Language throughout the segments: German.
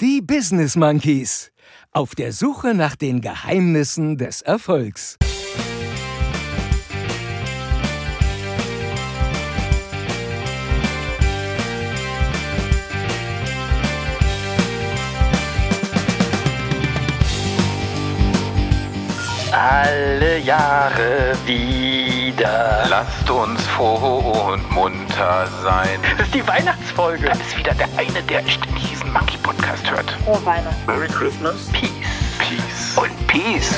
Die Business Monkeys. Auf der Suche nach den Geheimnissen des Erfolgs. Alle Jahre wieder. Lasst uns froh und munter sein. Das ist die Weihnachtsfolge. Da ist wieder der eine, der ständig diesen Monkey Podcast hört. Frohe Weihnachten. Merry Christmas. Peace. Peace. Und Peace.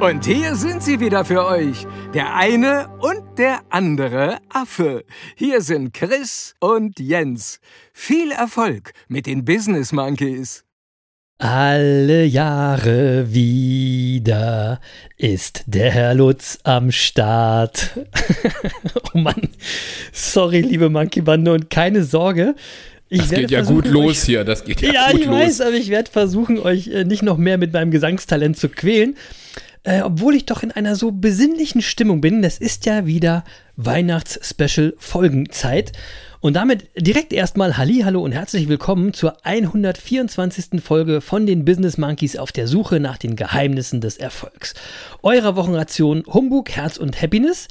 Und hier sind sie wieder für euch. Der eine und der andere Affe. Hier sind Chris und Jens. Viel Erfolg mit den Business Monkeys. Alle Jahre wieder ist der Herr Lutz am Start. oh Mann, sorry, liebe Monkey Bande und keine Sorge. Ich Das geht ja gut los euch- hier. Das geht ja, Ja, gut ich los. weiß, aber ich werde versuchen, euch äh, nicht noch mehr mit meinem Gesangstalent zu quälen. Äh, obwohl ich doch in einer so besinnlichen Stimmung bin. Das ist ja wieder Weihnachts-Special-Folgenzeit. Und damit direkt erstmal Hallo und herzlich willkommen zur 124. Folge von den Business Monkeys auf der Suche nach den Geheimnissen des Erfolgs. Eurer Wochenration Humbug, Herz und Happiness.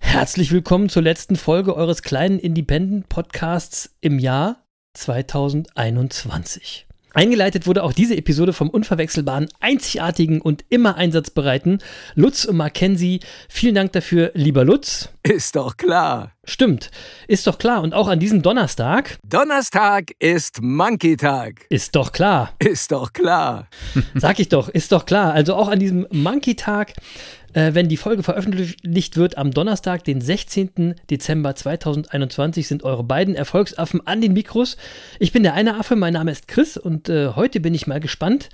Herzlich willkommen zur letzten Folge eures kleinen Independent Podcasts im Jahr 2021. Eingeleitet wurde auch diese Episode vom unverwechselbaren, einzigartigen und immer einsatzbereiten Lutz und Mackenzie. Vielen Dank dafür, lieber Lutz. Ist doch klar. Stimmt, ist doch klar. Und auch an diesem Donnerstag Donnerstag ist Monkey-Tag. ist doch klar. Ist doch klar. Sag ich doch, ist doch klar. Also auch an diesem Monkey-Tag, äh, wenn die Folge veröffentlicht wird, am Donnerstag, den 16. Dezember 2021, sind eure beiden Erfolgsaffen an den Mikros. Ich bin der eine Affe, mein Name ist Chris und äh, heute bin ich mal gespannt,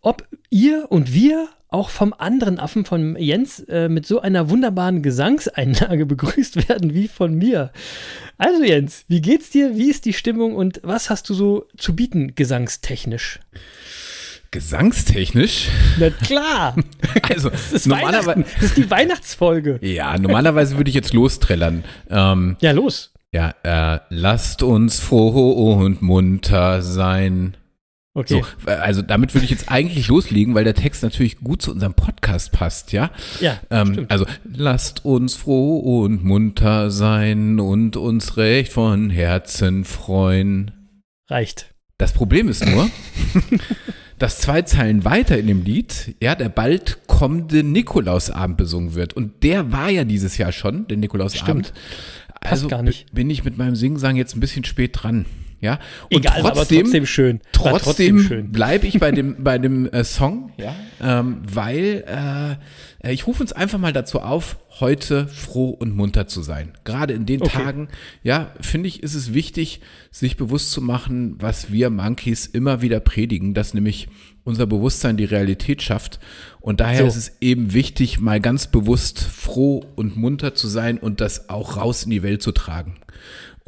ob ihr und wir auch vom anderen Affen, von Jens, äh, mit so einer wunderbaren Gesangseinlage begrüßt werden wie von mir. Also Jens, wie geht's dir? Wie ist die Stimmung und was hast du so zu bieten gesangstechnisch? Gesangstechnisch. Na klar. Also Das ist, normalerweise. Das ist die Weihnachtsfolge. Ja, normalerweise würde ich jetzt lostrellern. Ähm, Ja, los. ja, äh, lasst uns froh und munter sein. Okay. So, äh, also damit würde ich jetzt eigentlich loslegen, weil der Text natürlich gut zu unserem Podcast passt, ja? Ja, Ähm, also lasst uns froh und munter sein und uns recht von Herzen freuen. Reicht. Das Problem ist nur, dass zwei Zeilen weiter in dem Lied, ja, der bald kommende Nikolausabend besungen wird. Und der war ja dieses Jahr schon, der Nikolausabend. Passt Also bin ich mit meinem Singsang jetzt ein bisschen spät dran. Ja, und Egal, aber trotzdem schön. War Trotzdem, schön. bleibe ich bei dem, bei dem äh, Song, ja, ähm, weil äh, ich rufe uns einfach mal dazu auf, heute froh und munter zu sein. Gerade in den Okay. Tagen, ja, finde ich, ist es wichtig, sich bewusst zu machen, was wir Monkeys immer wieder predigen, dass nämlich unser Bewusstsein die Realität schafft. Und daher So. ist es eben wichtig, mal ganz bewusst froh und munter zu sein und das auch raus in die Welt zu tragen.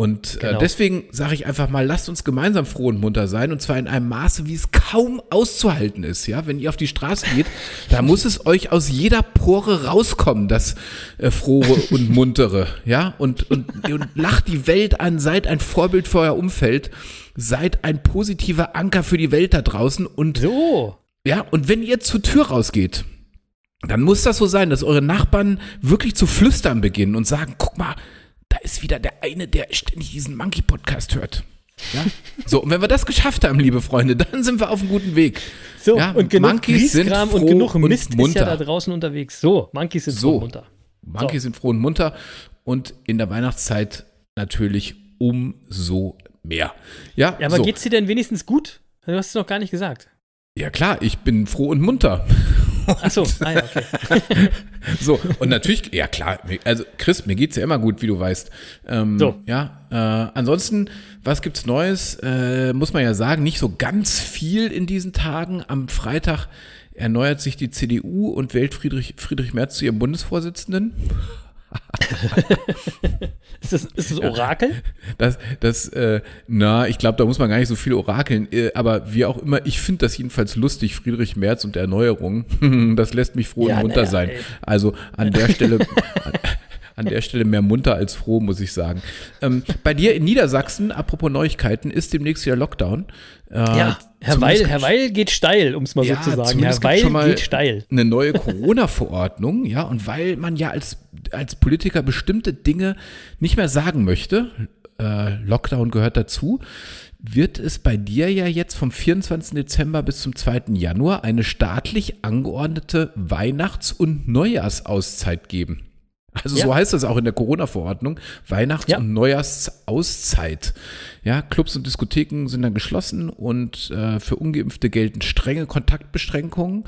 Und Genau. äh, deswegen sage ich einfach mal, lasst uns gemeinsam froh und munter sein und zwar in einem Maße, wie es kaum auszuhalten ist. Ja, wenn ihr auf die Straße geht, da muss es euch aus jeder Pore rauskommen, das äh, frohe und muntere. Ja, und, und, und lacht die Welt an, seid ein Vorbild für euer Umfeld, seid ein positiver Anker für die Welt da draußen und So. ja, und wenn ihr zur Tür rausgeht, dann muss das so sein, dass eure Nachbarn wirklich zu flüstern beginnen und sagen, guck mal, da ist wieder der eine, der ständig diesen Monkey-Podcast hört. Ja? So, und wenn wir das geschafft haben, liebe Freunde, dann sind wir auf einem guten Weg. So, Ja, und genug Monkeys sind Grieskram und froh genug und Mist ist munter. ja da draußen unterwegs. So, Monkeys sind So. so munter. Monkeys So. sind froh und munter und in der Weihnachtszeit natürlich umso mehr. Ja, Ja, aber so. geht's dir denn wenigstens gut? Du hast es noch gar nicht gesagt. ja klar, ich bin froh und munter. Achso, ah ja, okay. So, und natürlich, ja klar, also Chris, mir geht's ja immer gut, wie du weißt. Ähm, So. Ja, äh, ansonsten, was gibt's Neues? Äh, muss man ja sagen, nicht so ganz viel in diesen Tagen. Am Freitag erneuert sich die CDU und wählt Friedrich, Friedrich Merz zu ihrem Bundesvorsitzenden. ist, das, ist das Orakel? Das, das, äh, na, ich glaube, da muss man gar nicht so viel orakeln. Äh, aber wie auch immer, ich finde das jedenfalls lustig, Friedrich Merz und der Erneuerung. das lässt mich froh Ja, und munter naja, sein. ey. Also an der Stelle. An der Stelle mehr munter als froh, muss ich sagen. Ähm, bei dir in Niedersachsen, apropos Neuigkeiten, ist demnächst wieder Lockdown. Äh, Ja, Herr Weil, Herr Weil geht steil, um es mal Ja, so zu sagen. Herr Weil geht steil. eine neue Corona-Verordnung, ja, und weil man ja als, als Politiker bestimmte Dinge nicht mehr sagen möchte, äh, Lockdown gehört dazu, wird es bei dir ja jetzt vom 24. Dezember bis zum 2. Januar eine staatlich angeordnete Weihnachts- und Neujahrsauszeit geben. Also so Ja. heißt das auch in der Corona-Verordnung, Weihnachts- Ja. und Neujahrsauszeit. Ja, Clubs und Diskotheken sind dann geschlossen und äh, für Ungeimpfte gelten strenge Kontaktbeschränkungen.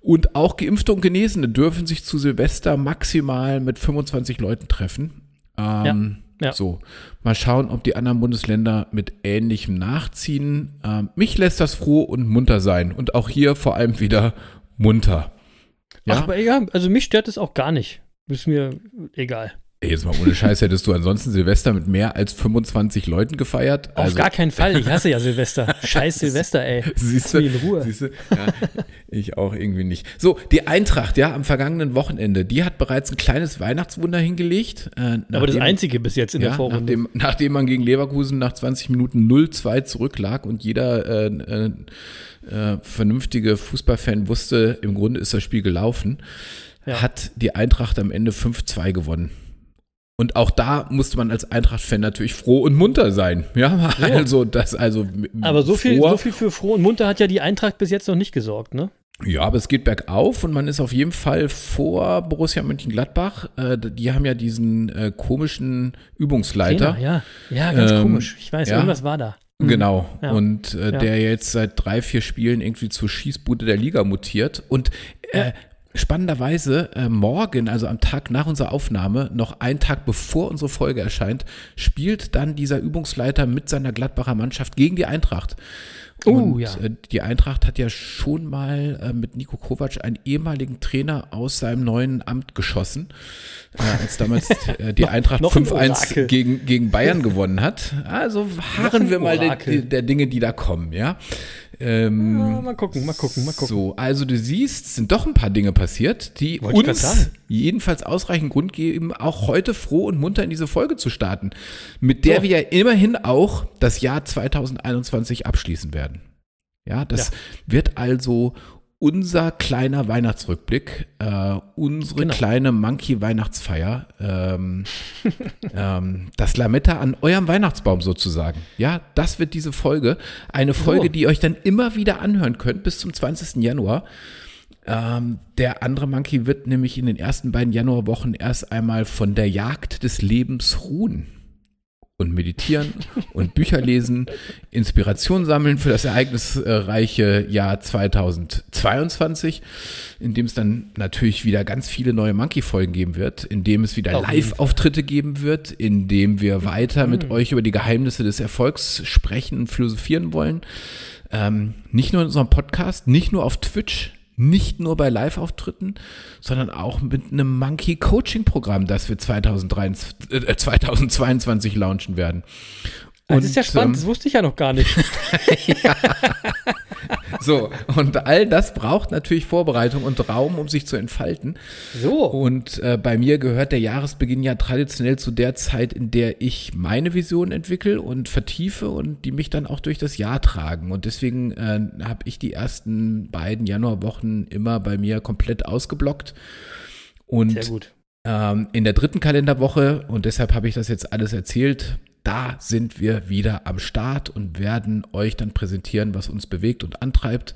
Und auch Geimpfte und Genesene dürfen sich zu Silvester maximal mit 25 Leuten treffen. Ähm, Ja, ja. So, mal schauen, ob die anderen Bundesländer mit Ähnlichem nachziehen. Ähm, mich lässt das froh und munter sein. Und auch hier vor allem wieder munter. Ach, aber ja, also mich stört es auch gar nicht. Ist mir egal. Ey, jetzt mal ohne Scheiß, hättest du ansonsten Silvester mit mehr als 25 Leuten gefeiert? Auf gar keinen Fall. Ich hasse ja Silvester. Scheiß Silvester, ey. Siehst mich in Ruhe. Siehst du? Ja, ich auch irgendwie nicht. So, die Eintracht, ja, am vergangenen Wochenende, die hat bereits ein kleines Weihnachtswunder hingecht. Äh, Aber das einzige bis jetzt in der ja, Vorrunde. nachdem, nachdem man gegen Leverkusen nach 20 Minuten 0-2 zurücklag und jeder äh, äh, äh, vernünftige Fußballfan wusste, im Grunde ist das Spiel gelaufen, Ja. hat die Eintracht am Ende 5-2 gewonnen. Und auch da musste man als Eintracht-Fan natürlich froh und munter sein. Ja, also das, also. Aber so viel, so viel für froh und munter hat ja die Eintracht bis jetzt noch nicht gesorgt, ne? Ja, aber es geht bergauf und man ist auf jeden Fall vor Borussia Mönchengladbach. Äh, die haben ja diesen äh, komischen Übungsleiter. Trainer, ja. Ja, ganz Ähm, komisch. Ich weiß, ja. irgendwas war da. Mhm. Genau. Ja. Und äh, Ja. der jetzt seit drei, vier Spielen irgendwie zur Schießbude der Liga mutiert. Und äh, spannenderweise, äh, morgen, also am Tag nach unserer Aufnahme, noch einen Tag bevor unsere Folge erscheint, spielt dann dieser Übungsleiter mit seiner Gladbacher Mannschaft gegen die Eintracht. Oh, Und ja. äh, die Eintracht hat ja schon mal äh, mit Nico Kovac einen ehemaligen Trainer aus seinem neuen Amt geschossen, äh, als damals äh, die Eintracht noch ein 5-1 Orakel. gegen, gegen Bayern gewonnen hat. Also harren wir mal der, der Dinge, die da kommen, ja. Ähm, Ja, mal gucken, mal gucken, mal gucken. so, also du siehst, es sind doch ein paar Dinge passiert, die Wollte uns jedenfalls ausreichend Grund geben, auch heute froh und munter in diese Folge zu starten, mit der So. wir ja immerhin auch das Jahr 2021 abschließen werden. Ja, das wird also unser kleiner Weihnachtsrückblick, äh, unsere Genau. kleine Monkey-Weihnachtsfeier, ähm, ähm, das Lametta an eurem Weihnachtsbaum sozusagen. Ja, das wird diese Folge. Eine Folge, So. die ihr euch dann immer wieder anhören könnt bis zum 20. Januar. Ähm, der andere Monkey wird nämlich in den ersten beiden Januarwochen erst einmal von der Jagd des Lebens ruhen und meditieren und Bücher lesen, Inspiration sammeln für das ereignisreiche Jahr 2022, in dem es dann natürlich wieder ganz viele neue Monkey-Folgen geben wird, in dem es wieder Live-Auftritte geben wird, in dem wir weiter mit euch über die Geheimnisse des Erfolgs sprechen und philosophieren wollen. Ähm, nicht nur in unserem Podcast, nicht nur auf Twitch, nicht nur bei Live-Auftritten, sondern auch mit einem Monkey-Coaching-Programm, das wir 2023, äh, 2022 launchen werden. Ah, das ist ja spannend, ähm, das wusste ich ja noch gar nicht. so, und all das braucht natürlich Vorbereitung und Raum, um sich zu entfalten. So. Und äh, bei mir gehört der Jahresbeginn ja traditionell zu der Zeit, in der ich meine Vision entwickle und vertiefe und die mich dann auch durch das Jahr tragen. Und deswegen äh, habe ich die ersten beiden Januarwochen immer bei mir komplett ausgeblockt. Und Sehr gut. ähm, in der dritten Kalenderwoche, und deshalb habe ich das jetzt alles erzählt, da sind wir wieder am Start und werden euch dann präsentieren, was uns bewegt und antreibt.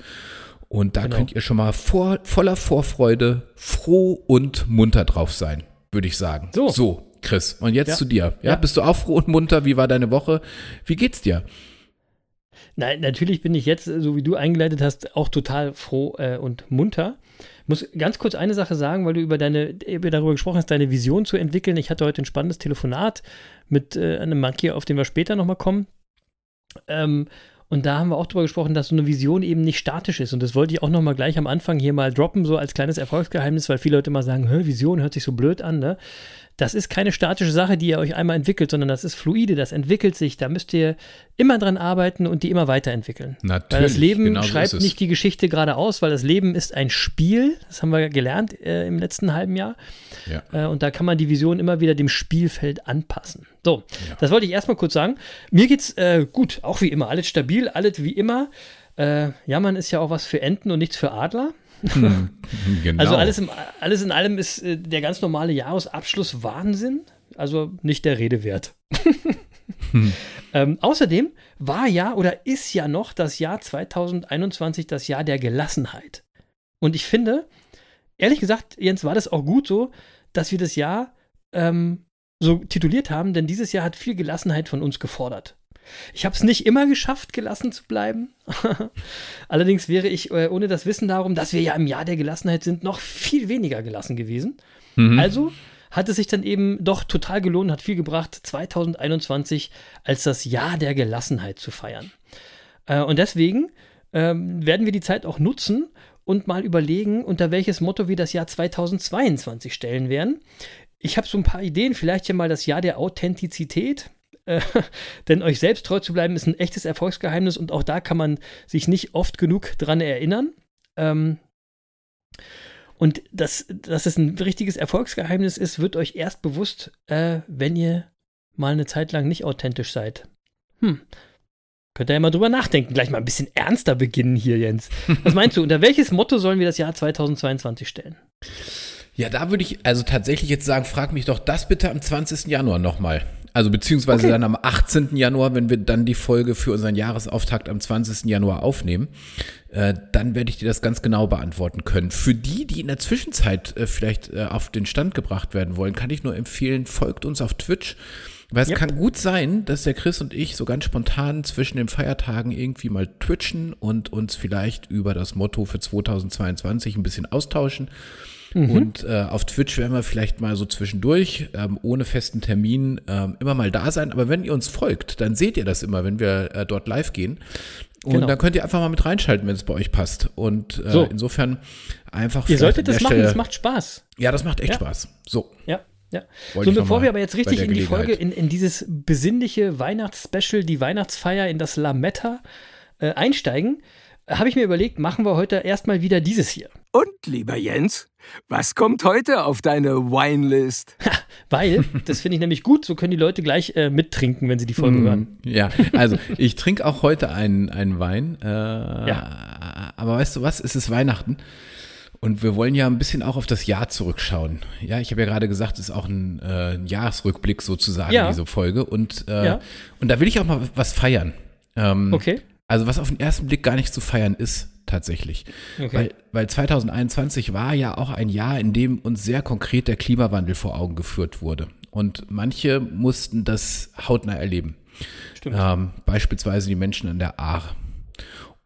Und da Genau. könnt ihr schon mal vor, voller Vorfreude, froh und munter drauf sein, würde ich sagen. So. So, Chris. Und jetzt Ja. zu dir. Ja, Ja. bist du auch froh und munter? Wie war deine Woche? Wie geht's dir? Nein, natürlich bin ich jetzt, äh, so wie du eingeleitet hast, auch total froh äh, und munter. Muss ganz kurz eine Sache sagen, weil du über deine, über darüber gesprochen hast, deine Vision zu entwickeln. Ich hatte heute ein spannendes Telefonat mit äh, einem Monkey, auf den wir später nochmal kommen. Ähm, Und da haben wir auch drüber gesprochen, dass so eine Vision eben nicht statisch ist. Und das wollte ich auch nochmal gleich am Anfang hier mal droppen, so als kleines Erfolgsgeheimnis, weil viele Leute immer sagen, Vision hört sich so blöd an, ne? Das ist keine statische Sache, die ihr euch einmal entwickelt, sondern das ist fluide, das entwickelt sich. Da müsst ihr immer dran arbeiten und die immer weiterentwickeln. Natürlich. Weil das Leben genau so schreibt es. nicht die Geschichte geradeaus, weil das Leben ist ein Spiel. Das haben wir gelernt äh, im letzten halben Jahr. Ja. Äh, und da kann man die Vision immer wieder dem Spielfeld anpassen. So, Ja. das wollte ich erstmal kurz sagen. Mir geht's äh, gut, auch wie immer. Alles stabil, alles wie immer. Äh, Jammern ist ja auch was für Enten und nichts für Adler. Genau. Also alles, im, alles in allem ist äh, der ganz normale Jahresabschluss Wahnsinn. Also nicht der Rede wert. ähm, außerdem war ja oder ist ja noch das Jahr 2021 das Jahr der Gelassenheit. Und ich finde, ehrlich gesagt, Jens, war das auch gut so, dass wir das Jahr ähm, so tituliert haben, denn dieses Jahr hat viel Gelassenheit von uns gefordert. Ich habe es nicht immer geschafft, gelassen zu bleiben. Allerdings wäre ich äh, ohne das Wissen darum, dass wir ja im Jahr der Gelassenheit sind, noch viel weniger gelassen gewesen. Mhm. Also hat es sich dann eben doch total gelohnt, hat viel gebracht, 2021 als das Jahr der Gelassenheit zu feiern. Äh, und deswegen ähm, werden wir die Zeit auch nutzen und mal überlegen, unter welches Motto wir das Jahr 2022 stellen werden. Ich habe so ein paar Ideen, vielleicht hier mal das Jahr der Authentizität. Äh, denn euch selbst treu zu bleiben ist ein echtes Erfolgsgeheimnis und auch da kann man sich nicht oft genug dran erinnern. Ähm, und dass, dass es ein richtiges Erfolgsgeheimnis ist, wird euch erst bewusst, äh, wenn ihr mal eine Zeit lang nicht authentisch seid. Hm. Könnt ihr ja mal drüber nachdenken. Gleich mal ein bisschen ernster beginnen hier, Jens. Was meinst du, unter welches Motto sollen wir das Jahr 2022 stellen? Ja, da würde ich also tatsächlich jetzt sagen, frag mich doch das bitte am 20. Januar nochmal. Also beziehungsweise Okay. dann am 18. Januar, wenn wir dann die Folge für unseren Jahresauftakt am 20. Januar aufnehmen, äh, dann werde ich dir das ganz genau beantworten können. Für die, die in der Zwischenzeit äh, vielleicht äh, auf den Stand gebracht werden wollen, kann ich nur empfehlen, folgt uns auf Twitch. Weil es Yep. kann gut sein, dass der Chris und ich so ganz spontan zwischen den Feiertagen irgendwie mal twitchen und uns vielleicht über das Motto für 2022 ein bisschen austauschen. Und äh, auf Twitch werden wir vielleicht mal so zwischendurch, ähm, ohne festen Termin, ähm, immer mal da sein. Aber wenn ihr uns folgt, dann seht ihr das immer, wenn wir äh, dort live gehen. Und Genau. dann könnt ihr einfach mal mit reinschalten, wenn es bei euch passt. Und äh, So. insofern einfach Ihr solltet das machen, Stelle- das macht Spaß. Ja, das macht echt Ja. Spaß. So. Ja, ja. Wollte so, bevor wir aber jetzt richtig in die Folge, in, in dieses besinnliche Weihnachtsspecial, die Weihnachtsfeier, in das Lametta äh, einsteigen, habe ich mir überlegt, machen wir heute erstmal wieder dieses hier. Und, lieber Jens, was kommt heute auf deine Winelist? Weil, das finde ich nämlich gut, so können die Leute gleich äh, mittrinken, wenn sie die Folge Mhm. hören. Ja, also ich trinke auch heute einen, einen Wein. Äh, Aber weißt du was? Es ist Weihnachten. Und wir wollen ja ein bisschen auch auf das Jahr zurückschauen. Ja, ich habe ja gerade gesagt, es ist auch ein, äh, ein Jahresrückblick sozusagen, Ja. diese Folge. Und, äh, Ja. und da will ich auch mal was feiern. Ähm, Okay. Also was auf den ersten Blick gar nicht zu feiern ist, tatsächlich. Okay. Weil, weil 2021 war ja auch ein Jahr, in dem uns sehr konkret der Klimawandel vor Augen geführt wurde. Und manche mussten das hautnah erleben. Stimmt. Ähm, beispielsweise die Menschen an der Ahr.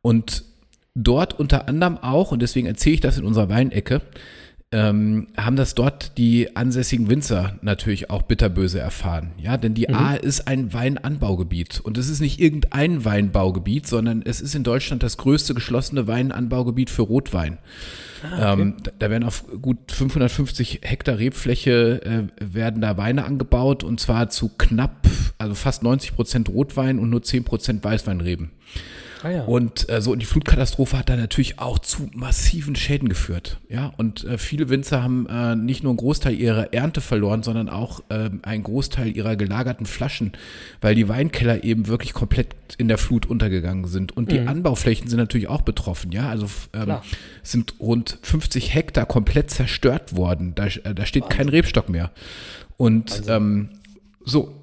Und dort unter anderem auch, und deswegen erzähle ich das in unserer Weinecke, ähm, haben das dort die ansässigen Winzer natürlich auch bitterböse erfahren. Ja, denn die Ahr ist ein Weinanbaugebiet. Und es ist nicht irgendein Weinbaugebiet, sondern es ist in Deutschland das größte geschlossene Weinanbaugebiet für Rotwein. ähm, da, da werden auf gut 550 Hektar Rebfläche äh, werden da Weine angebaut und zwar zu knapp, also fast 90 Prozent Rotwein und nur 10 Prozent Weißweinreben. Ah, ja. Und äh, so und die Flutkatastrophe hat da natürlich auch zu massiven Schäden geführt. Ja, und äh, viele Winzer haben äh, nicht nur einen Großteil ihrer Ernte verloren, sondern auch ähm, einen Großteil ihrer gelagerten Flaschen, weil die Weinkeller eben wirklich komplett in der Flut untergegangen sind. Und die Anbauflächen sind natürlich auch betroffen. Ja, also ähm, sind rund 50 Hektar komplett zerstört worden. Da, äh, da steht kein Rebstock mehr. Und ähm, so,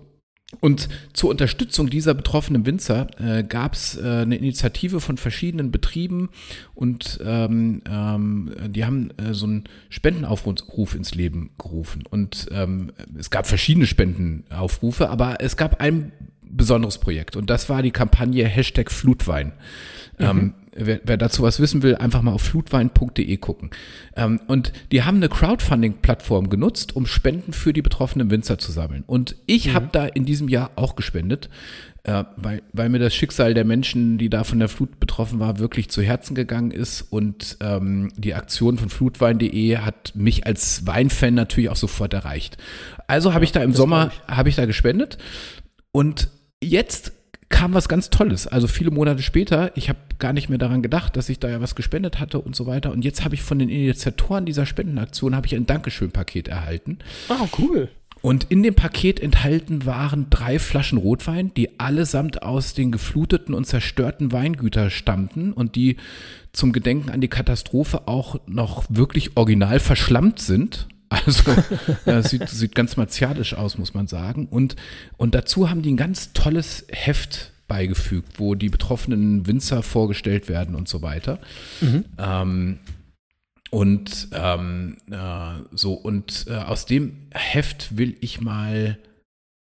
und zur Unterstützung dieser betroffenen Winzer äh, gab es äh, eine Initiative von verschiedenen Betrieben und ähm, ähm, die haben äh, so einen Spendenaufruf ins Leben gerufen. Und ähm, es gab verschiedene Spendenaufrufe, aber es gab ein besonderes Projekt und das war die Kampagne Hashtag Flutwein. Ähm, wer, wer dazu was wissen will, einfach mal auf flutwein.de gucken. Ähm, und die haben eine Crowdfunding-Plattform genutzt, um Spenden für die betroffenen Winzer zu sammeln. Und ich mhm. habe da in diesem Jahr auch gespendet, äh, weil, weil mir das Schicksal der Menschen, die da von der Flut betroffen war, wirklich zu Herzen gegangen ist. Und ähm, die Aktion von flutwein.de hat mich als Weinfan natürlich auch sofort erreicht. Also habe ja, ich da im Sommer, habe ich da gespendet. Und jetzt kam was ganz Tolles. Also viele Monate später, ich habe gar nicht mehr daran gedacht, dass ich da ja was gespendet hatte und so weiter. Und jetzt habe ich von den Initiatoren dieser Spendenaktion habe ich ein Dankeschön-Paket erhalten. Ah, cool. Und in dem Paket enthalten waren drei Flaschen Rotwein, die allesamt aus den gefluteten und zerstörten Weingütern stammten und die zum Gedenken an die Katastrophe auch noch wirklich original verschlammt sind. Also äh, sieht, sieht ganz martialisch aus, muss man sagen. Und, und dazu haben die ein ganz tolles Heft beigefügt, wo die betroffenen Winzer vorgestellt werden und so weiter. Mhm. Ähm, und ähm, äh, so, und äh, aus dem Heft will ich mal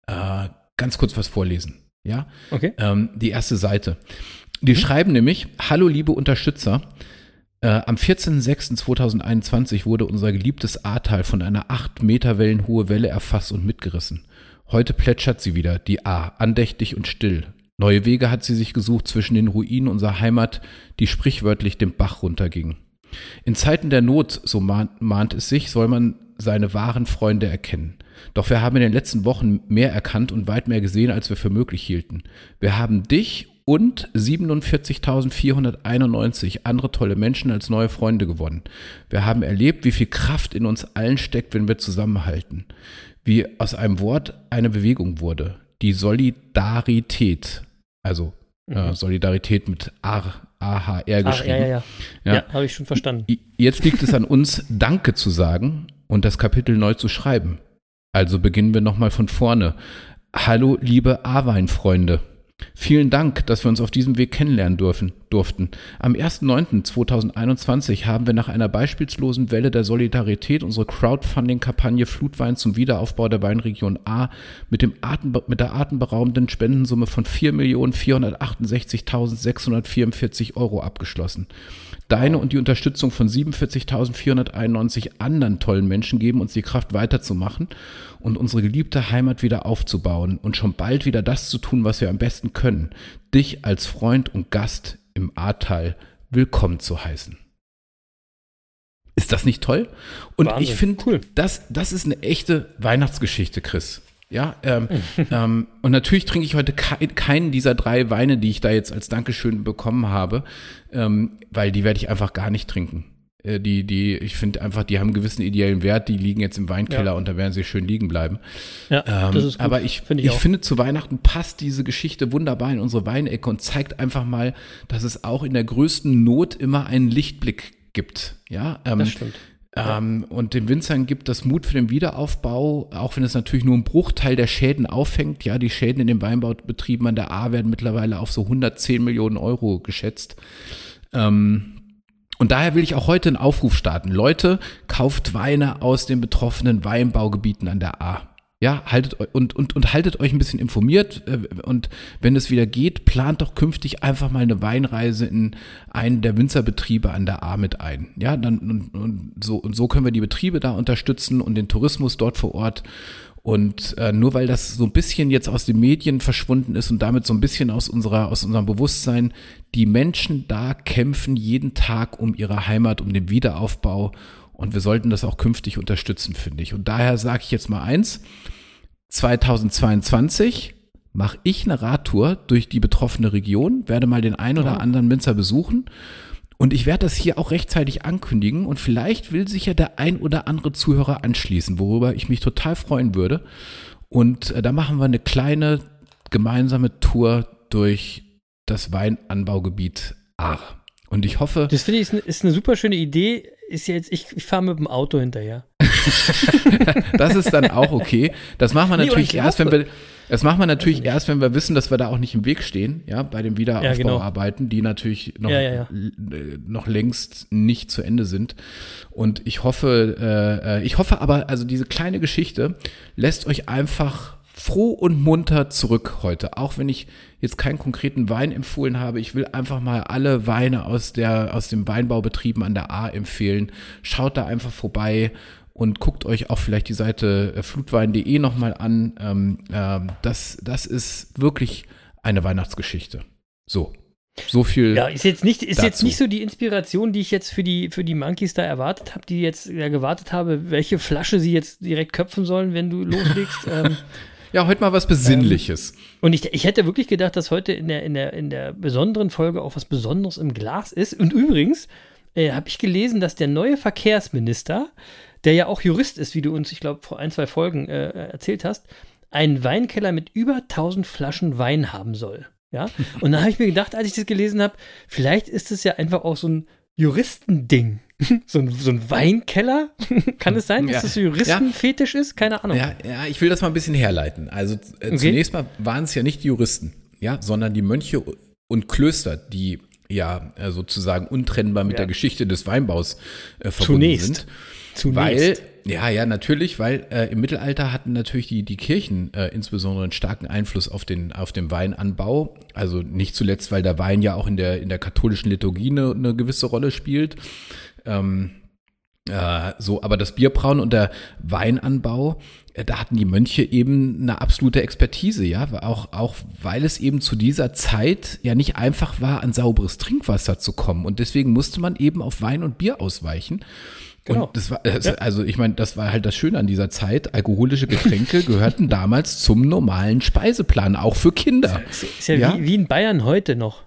äh, ganz kurz was vorlesen. Ja? Okay. Ähm, die erste Seite. Die mhm. schreiben nämlich: Hallo, liebe Unterstützer. Äh, am 14.06.2021 wurde unser geliebtes Ahrtal von einer 8 Meter wellenhohe Welle erfasst und mitgerissen. Heute plätschert sie wieder, die A, andächtig und still. Neue Wege hat sie sich gesucht zwischen den Ruinen unserer Heimat, die sprichwörtlich den Bach runterging. In Zeiten der Not, so mahnt, mahnt es sich, soll man seine wahren Freunde erkennen. Doch wir haben in den letzten Wochen mehr erkannt und weit mehr gesehen, als wir für möglich hielten. Wir haben dich und 47.491 andere tolle Menschen als neue Freunde gewonnen. Wir haben erlebt, wie viel Kraft in uns allen steckt, wenn wir zusammenhalten. Wie aus einem Wort eine Bewegung wurde. Die Solidarität. Also äh, mhm. Solidarität mit AHR geschrieben. Ach, ja, ja, ja. Ja, ja habe ich schon verstanden. Jetzt liegt es an uns, Danke zu sagen und das Kapitel neu zu schreiben. Also beginnen wir nochmal von vorne. Hallo, liebe A-Wein-Freunde. Vielen Dank, dass wir uns auf diesem Weg kennenlernen dürfen, durften. Am 1.9.2021 haben wir nach einer beispielslosen Welle der Solidarität unsere Crowdfunding-Kampagne Flutwein zum Wiederaufbau der Weinregion A mit, dem Atem, mit der atemberaubenden Spendensumme von 4.468.644 Euro abgeschlossen. Deine und die Unterstützung von 47.491 anderen tollen Menschen geben uns die Kraft weiterzumachen und unsere geliebte Heimat wieder aufzubauen und schon bald wieder das zu tun, was wir am besten können, dich als Freund und Gast im Ahrtal willkommen zu heißen. Ist das nicht toll? Und Wahnsinn. ich finde, cool. das, das ist eine echte Weihnachtsgeschichte, Chris. Ja, ähm, ähm, und natürlich trinke ich heute ke keinen dieser drei Weine, die ich da jetzt als Dankeschön bekommen habe, ähm, weil die werde ich einfach gar nicht trinken. Äh, die, die, ich finde einfach, die haben einen gewissen ideellen Wert, die liegen jetzt im Weinkeller ja. und da werden sie schön liegen bleiben. Ja, ähm, das ist gut. Aber ich, find ich, ich finde, zu Weihnachten passt diese Geschichte wunderbar in unsere Weinecke und zeigt einfach mal, dass es auch in der größten Not immer einen Lichtblick gibt. Ja, ähm, das stimmt. Ähm, und den Winzern gibt das Mut für den Wiederaufbau, auch wenn es natürlich nur einen Bruchteil der Schäden auffängt. Ja, die Schäden in den Weinbaubetrieben an der A werden mittlerweile auf so 110 Millionen Euro geschätzt. Ähm, und daher will ich auch heute einen Aufruf starten. Leute, kauft Weine aus den betroffenen Weinbaugebieten an der A. Ja, haltet und, und, und haltet euch ein bisschen informiert äh, und wenn es wieder geht, plant doch künftig einfach mal eine Weinreise in einen der Winzerbetriebe an der A mit ein. Ja, dann und, und so und so können wir die Betriebe da unterstützen und den Tourismus dort vor Ort. Und äh, nur weil das so ein bisschen jetzt aus den Medien verschwunden ist und damit so ein bisschen aus unserer aus unserem Bewusstsein, die Menschen da kämpfen jeden Tag um ihre Heimat, um den Wiederaufbau und wir sollten das auch künftig unterstützen, finde ich. Und daher sage ich jetzt mal eins. 2022 mache ich eine Radtour durch die betroffene Region, werde mal den ein oder anderen Minzer besuchen. Und ich werde das hier auch rechtzeitig ankündigen und vielleicht will sich ja der ein oder andere Zuhörer anschließen, worüber ich mich total freuen würde. Und äh, da machen wir eine kleine gemeinsame Tour durch das Weinanbaugebiet Ahr. Und ich hoffe. Das finde ich ist eine, ist eine super schöne Idee ist jetzt, ich, ich fahre mit dem Auto hinterher. das ist dann auch okay. Das machen wir natürlich nee, erst, wenn wir. Das machen wir natürlich erst, wenn wir wissen, dass wir da auch nicht im Weg stehen, ja, bei den Wiederaufbauarbeiten, ja, genau. die natürlich noch, ja, ja, noch längst nicht zu Ende sind. Und ich hoffe, äh, äh, ich hoffe aber, also diese kleine Geschichte lässt euch einfach froh und munter zurück heute. Auch wenn ich jetzt keinen konkreten Wein empfohlen habe. Ich will einfach mal alle Weine aus, der, aus dem Weinbaubetrieben an der A empfehlen. Schaut da einfach vorbei und guckt euch auch vielleicht die Seite äh, flutwein.de nochmal an. Ähm, ähm, das, das ist wirklich eine Weihnachtsgeschichte. So. So viel. Ja, ist jetzt nicht, ist dazu. jetzt nicht so die Inspiration, die ich jetzt für die, für die Monkeys da erwartet habe, die jetzt ja, gewartet habe, welche Flasche sie jetzt direkt köpfen sollen, wenn du loslegst. ähm, Ja, heute mal was Besinnliches. und ich, ich hätte wirklich gedacht, dass heute in der, in, der, in der besonderen Folge auch was Besonderes im Glas ist. Und übrigens äh, habe ich gelesen, dass der neue Verkehrsminister, der ja auch Jurist ist, wie du uns, ich glaube, vor ein, zwei Folgen äh, erzählt hast, einen Weinkeller mit über 1000 Flaschen Wein haben soll. Ja, und dann habe ich mir gedacht, als ich das gelesen habe, vielleicht ist es ja einfach auch so ein Juristending. So ein, so ein Weinkeller? Kann es sein, dass Ja. das so Juristenfetisch ist? Keine Ahnung. Ja, ja, ich will das mal ein bisschen herleiten. Also äh, zunächst mal waren es ja nicht die Juristen, ja, sondern die Mönche und Klöster, die ja äh, sozusagen untrennbar mit Ja. der Geschichte des Weinbaus äh, verbunden Zunächst. sind. Zunächst. Weil, ja, ja, natürlich, weil äh, im Mittelalter hatten natürlich die, die Kirchen äh, insbesondere einen starken Einfluss auf den, auf den Weinanbau. Also nicht zuletzt, weil der Wein ja auch in der, in der katholischen Liturgie eine, eine gewisse Rolle spielt. Ähm, äh, so, aber das Bierbrauen und der Weinanbau, äh, da hatten die Mönche eben eine absolute Expertise, ja, auch, auch weil es eben zu dieser Zeit ja nicht einfach war, an sauberes Trinkwasser zu kommen. Und deswegen musste man eben auf Wein und Bier ausweichen. Genau. Und das war, äh, also ich meine, das war halt das Schöne an dieser Zeit. Alkoholische Getränke gehörten damals zum normalen Speiseplan, auch für Kinder. Ist ja, Ja. Wie, wie in Bayern heute noch.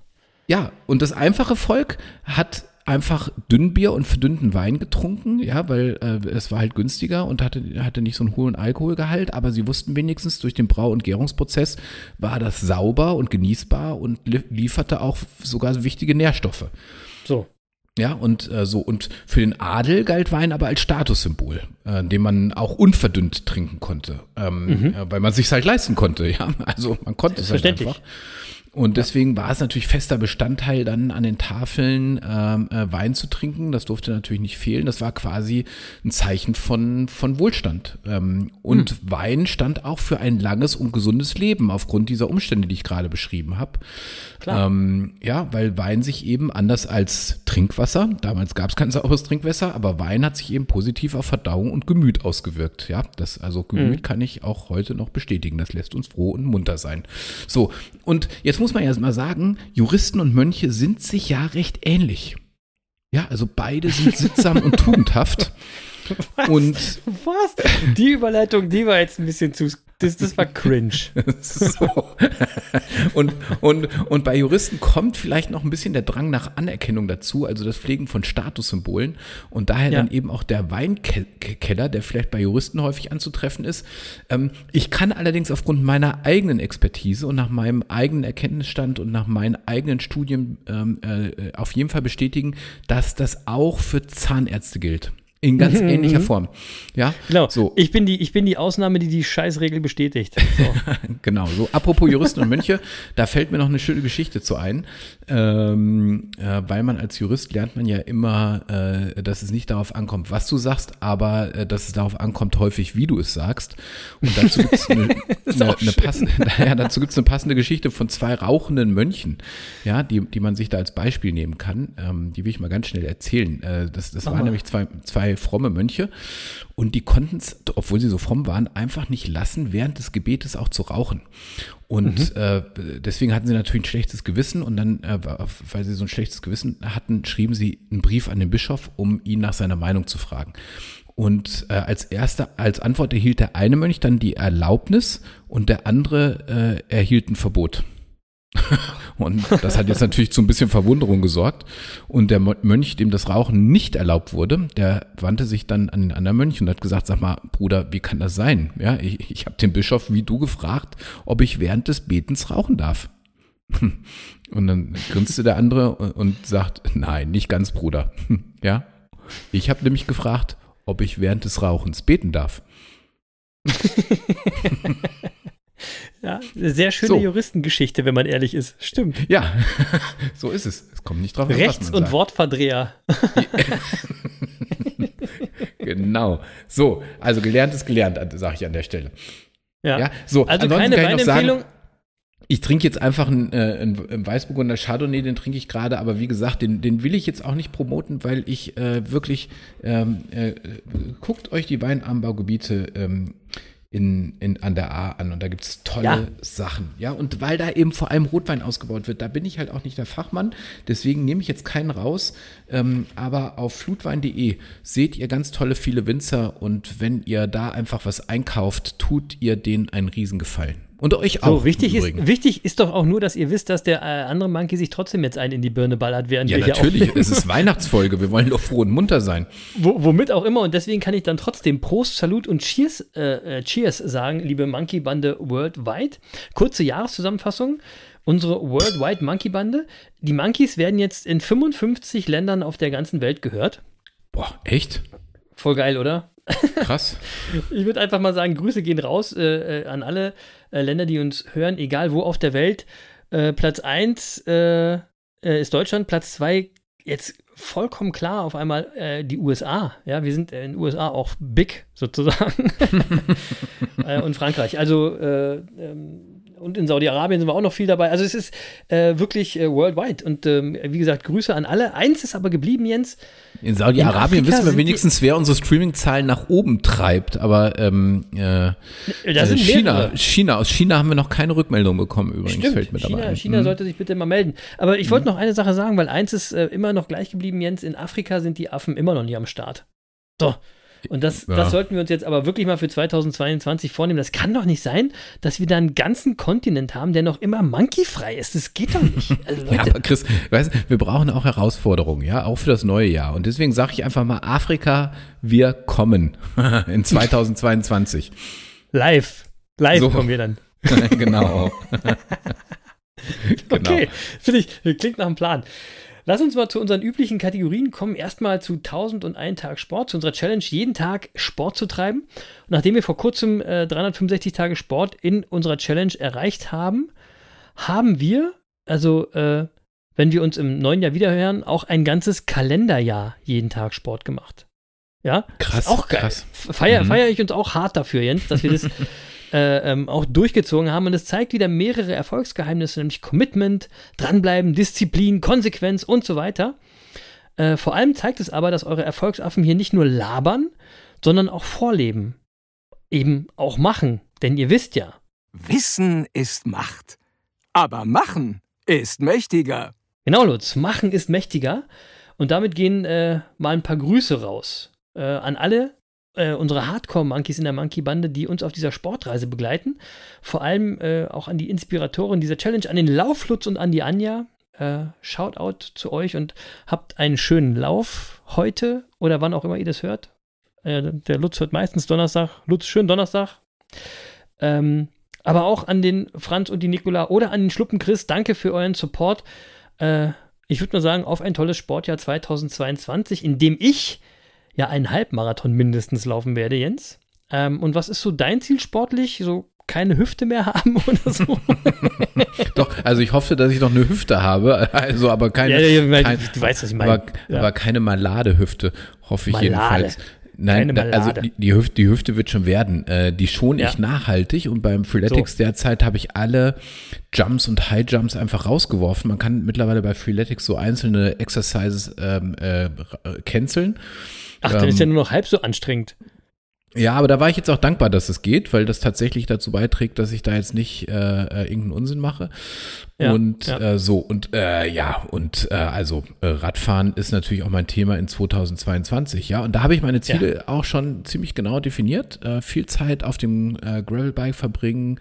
Ja, und das einfache Volk hat einfach Dünnbier und verdünnten Wein getrunken, ja, weil äh, es war halt günstiger und hatte, hatte nicht so einen hohen Alkoholgehalt, aber sie wussten wenigstens, durch den Brau- und Gärungsprozess war das sauber und genießbar und li lieferte auch sogar wichtige Nährstoffe. So. Ja, und äh, so, und für den Adel galt Wein aber als Statussymbol, äh, den man auch unverdünnt trinken konnte, ähm, äh, weil man sich halt leisten konnte, ja. Also man konnte es halt einfach. Und deswegen war es natürlich fester Bestandteil dann an den Tafeln ähm, äh, Wein zu trinken. Das durfte natürlich nicht fehlen. Das war quasi ein Zeichen von, von Wohlstand. Ähm, und Wein stand auch für ein langes und gesundes Leben aufgrund dieser Umstände, die ich gerade beschrieben habe. Klar. Ähm, ja, weil Wein sich eben anders als Trinkwasser, damals gab es kein sauberes Trinkwasser, aber Wein hat sich eben positiv auf Verdauung und Gemüt ausgewirkt. Ja, das also Gemüt kann ich auch heute noch bestätigen. Das lässt uns froh und munter sein. So, und jetzt muss man ja mal sagen, Juristen und Mönche sind sich ja recht ähnlich. Ja, also beide sind sittsam und tugendhaft. Und Was? Die Überleitung, die war jetzt ein bisschen zu. Das, das war cringe. So. Und, und, und bei Juristen kommt vielleicht noch ein bisschen der Drang nach Anerkennung dazu, also das Pflegen von Statussymbolen und daher Ja. dann eben auch der Weinkeller, der vielleicht bei Juristen häufig anzutreffen ist. Ähm, ich kann allerdings aufgrund meiner eigenen Expertise und nach meinem eigenen Erkenntnisstand und nach meinen eigenen Studien ähm, äh, auf jeden Fall bestätigen, dass das auch für Zahnärzte gilt. In ganz ähnlicher Form. Ja, Genau. So. Ich, bin die, ich bin die Ausnahme, die die Scheißregel bestätigt. So. Genau, so apropos Juristen und Mönche, da fällt mir noch eine schöne Geschichte zu ein, ähm, äh, weil man als Jurist lernt man ja immer, äh, dass es nicht darauf ankommt, was du sagst, aber äh, dass es darauf ankommt, häufig, wie du es sagst. Und dazu gibt es eine, eine, eine, passende, ja, dazu gibt's eine passende Geschichte von zwei rauchenden Mönchen, ja, die, die man sich da als Beispiel nehmen kann. Ähm, die will ich mal ganz schnell erzählen. Äh, das das waren mal. nämlich zwei, zwei fromme Mönche und die konnten es, obwohl sie so fromm waren, einfach nicht lassen, während des Gebetes auch zu rauchen. Und äh, deswegen hatten sie natürlich ein schlechtes Gewissen und dann, äh, weil sie so ein schlechtes Gewissen hatten, schrieben sie einen Brief an den Bischof, um ihn nach seiner Meinung zu fragen. Und äh, als erster, als Antwort erhielt der eine Mönch dann die Erlaubnis und der andere äh, erhielt ein Verbot. Und das hat jetzt natürlich zu ein bisschen Verwunderung gesorgt. Und der Mönch, dem das Rauchen nicht erlaubt wurde, der wandte sich dann an den anderen Mönch und hat gesagt, sag mal, Bruder, wie kann das sein? Ja, ich, ich habe den Bischof wie du gefragt, ob ich während des Betens rauchen darf. Und dann grinste der andere und sagt, nein, nicht ganz, Bruder. Ja, ich habe nämlich gefragt, ob ich während des Rauchens beten darf. Ja, eine sehr schöne So. Juristengeschichte, wenn man ehrlich ist. Stimmt. Ja, so ist es. Es kommt nicht drauf an, Rechts- und sagt. Wortverdreher. Genau. So, also gelernt ist gelernt, sage ich an der Stelle. Ja. Ja, so, also ansonsten keine Weinempfehlung. Ich trinke jetzt einfach einen, äh, einen, einen Weißburgunder Chardonnay, den trinke ich gerade, aber wie gesagt, den, den will ich jetzt auch nicht promoten, weil ich äh, wirklich, ähm, äh, guckt euch die Weinanbaugebiete ähm, in, in, an der A an und da gibt es tolle Ja. Sachen. Ja, und weil da eben vor allem Rotwein ausgebaut wird, da bin ich halt auch nicht der Fachmann, deswegen nehme ich jetzt keinen raus. Ähm, aber auf flutwein.de seht ihr ganz tolle viele Winzer und wenn ihr da einfach was einkauft, tut ihr denen einen Riesengefallen. Und euch auch. So, wichtig ist, wichtig ist doch auch nur, dass ihr wisst, dass der äh, andere Monkey sich trotzdem jetzt einen in die Birne ballert, während Ja, wir hier natürlich. aufnehmen. Es ist Weihnachtsfolge. Wir wollen doch froh und munter sein. Wo, womit auch immer. Und deswegen kann ich dann trotzdem Prost, Salut und Cheers, äh, äh, Cheers sagen, liebe Monkey-Bande Worldwide. Kurze Jahreszusammenfassung. Unsere Worldwide Monkey-Bande. Die Monkeys werden jetzt in 55 Ländern auf der ganzen Welt gehört. Boah, echt? Voll geil, oder? Krass. Ich würde einfach mal sagen, Grüße gehen raus äh, äh, an alle äh, Länder, die uns hören, egal wo auf der Welt. Äh, Platz 1 äh, äh, ist Deutschland, Platz 2 jetzt vollkommen klar auf einmal äh, die USA. Ja, wir sind in den USA auch big sozusagen. und Frankreich. Also äh, ähm, und in Saudi-Arabien sind wir auch noch viel dabei. Also es ist äh, wirklich äh, worldwide. Und ähm, wie gesagt, Grüße an alle. Eins ist aber geblieben, Jens. In Saudi-Arabien wissen wir wenigstens, wer unsere Streaming-Zahlen nach oben treibt. Aber ähm, äh, sind China. China, aus China haben wir noch keine Rückmeldung bekommen übrigens. Stimmt, Fällt mir dabei China, ein. China Mhm. sollte sich bitte mal melden. Aber ich wollte noch eine Sache sagen, weil eins ist äh, immer noch gleich geblieben, Jens. In Afrika sind die Affen immer noch nicht am Start. So. Und das, Ja. das sollten wir uns jetzt aber wirklich mal für 2022 vornehmen. Das kann doch nicht sein, dass wir da einen ganzen Kontinent haben, der noch immer monkeyfrei ist. Das geht doch nicht. Also Ja, aber Chris, weißt, wir brauchen auch Herausforderungen, ja, auch für das neue Jahr. Und deswegen sage ich einfach mal, Afrika, wir kommen in 2022. live. Live So. kommen wir dann. genau. Genau. Okay, finde ich, klingt nach einem Plan. Lass uns mal zu unseren üblichen Kategorien kommen. Erstmal zu 1001 Tag Sport, zu unserer Challenge, jeden Tag Sport zu treiben. Und nachdem wir vor kurzem äh, 365 Tage Sport in unserer Challenge erreicht haben, haben wir, also äh, wenn wir uns im neuen Jahr wiederhören, auch ein ganzes Kalenderjahr jeden Tag Sport gemacht. Ja, Krass, auch geil. krass. Feiere Mhm. feier ich uns auch hart dafür, Jens, dass wir das äh, ähm, auch durchgezogen haben. Und es zeigt wieder mehrere Erfolgsgeheimnisse, nämlich Commitment, dranbleiben, Disziplin, Konsequenz und so weiter. Äh, vor allem zeigt es aber, dass eure Erfolgsaffen hier nicht nur labern, sondern auch vorleben. Eben auch machen. Denn ihr wisst ja, Wissen ist Macht. Aber machen ist mächtiger. Genau, Lutz. Machen ist mächtiger. Und damit gehen äh, mal ein paar Grüße raus äh, an alle äh, unsere Hardcore-Monkeys in der Monkey-Bande, die uns auf dieser Sportreise begleiten. Vor allem äh, auch an die Inspiratoren dieser Challenge, an den Lauflutz und an die Anja. Äh, Shoutout zu euch und habt einen schönen Lauf heute oder wann auch immer ihr das hört. Äh, der Lutz hört meistens Donnerstag. Lutz, schönen Donnerstag. Ähm, aber auch an den Franz und die Nicola oder an den Schluppen Chris. Danke für euren Support. Äh, ich würde mal sagen, auf ein tolles Sportjahr 2022, in dem ich ja einen Halbmarathon mindestens laufen werde, Jens. Ähm, und was ist so dein Ziel sportlich? So keine Hüfte mehr haben oder so? Doch, also ich hoffe, dass ich noch eine Hüfte habe, also aber keine, Ja, ja, ja, kein, du weißt, was ich meine. aber, Ja. aber keine Maladehüfte, hoffe ich Malade. jedenfalls. Nein, da, also die, die, Hüfte, die Hüfte wird schon werden. Äh, die schone Ja. ich nachhaltig und beim Freeletics So. derzeit habe ich alle Jumps und High Jumps einfach rausgeworfen. Man kann mittlerweile bei Freeletics so einzelne Exercises ähm, äh, r- canceln. Ach, dann ist ja nur noch halb so anstrengend. Ja, aber da war ich jetzt auch dankbar, dass es geht, weil das tatsächlich dazu beiträgt, dass ich da jetzt nicht äh, äh, irgendeinen Unsinn mache. Ja, und ja. Äh, so, und äh, ja, und äh, also äh, Radfahren ist natürlich auch mein Thema in 2022, ja. Und da habe ich meine Ziele auch schon ziemlich genau definiert. Äh, viel Zeit auf dem äh, Gravelbike verbringen,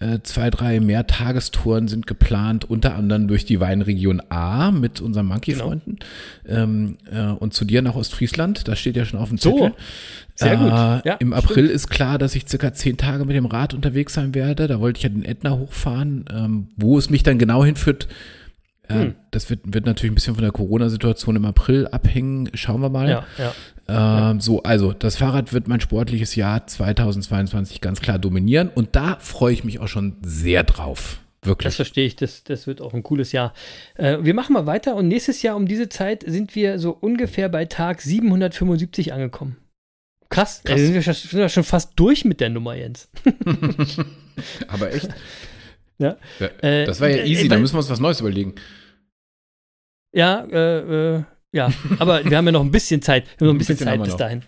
äh, zwei, drei mehr Tagestouren sind geplant, unter anderem durch die Weinregion A mit unseren Monkey-Freunden. Ähm, äh, und zu dir nach Ostfriesland, das steht ja schon auf dem So, Zettel. Sehr gut. Äh, Ja, Im April ist klar, dass ich circa zehn Tage mit dem Rad unterwegs sein werde. Da wollte ich ja den Ätna hochfahren. Ähm, wo es mich dann genau hinführt, äh, Hm. das wird, wird natürlich ein bisschen von der Corona-Situation im April abhängen. Schauen wir mal. Ja, ja. Ähm, So, also das Fahrrad wird mein sportliches Jahr 2022 ganz klar dominieren und da freue ich mich auch schon sehr drauf. Das Wirklich. verstehe ich, das, das wird auch ein cooles Jahr. Äh, wir machen mal weiter und nächstes Jahr um diese Zeit sind wir so ungefähr bei Tag 775 angekommen. Krass, Krass. sind, wir schon, sind wir schon fast durch mit der Nummer, Jens. Aber echt? Ja. ja äh, das war ja easy, äh, da müssen wir uns was Neues überlegen. Ja, äh, äh, ja, aber wir haben ja noch ein bisschen Zeit. Wir haben noch ein bisschen, ein bisschen Zeit bis dahin.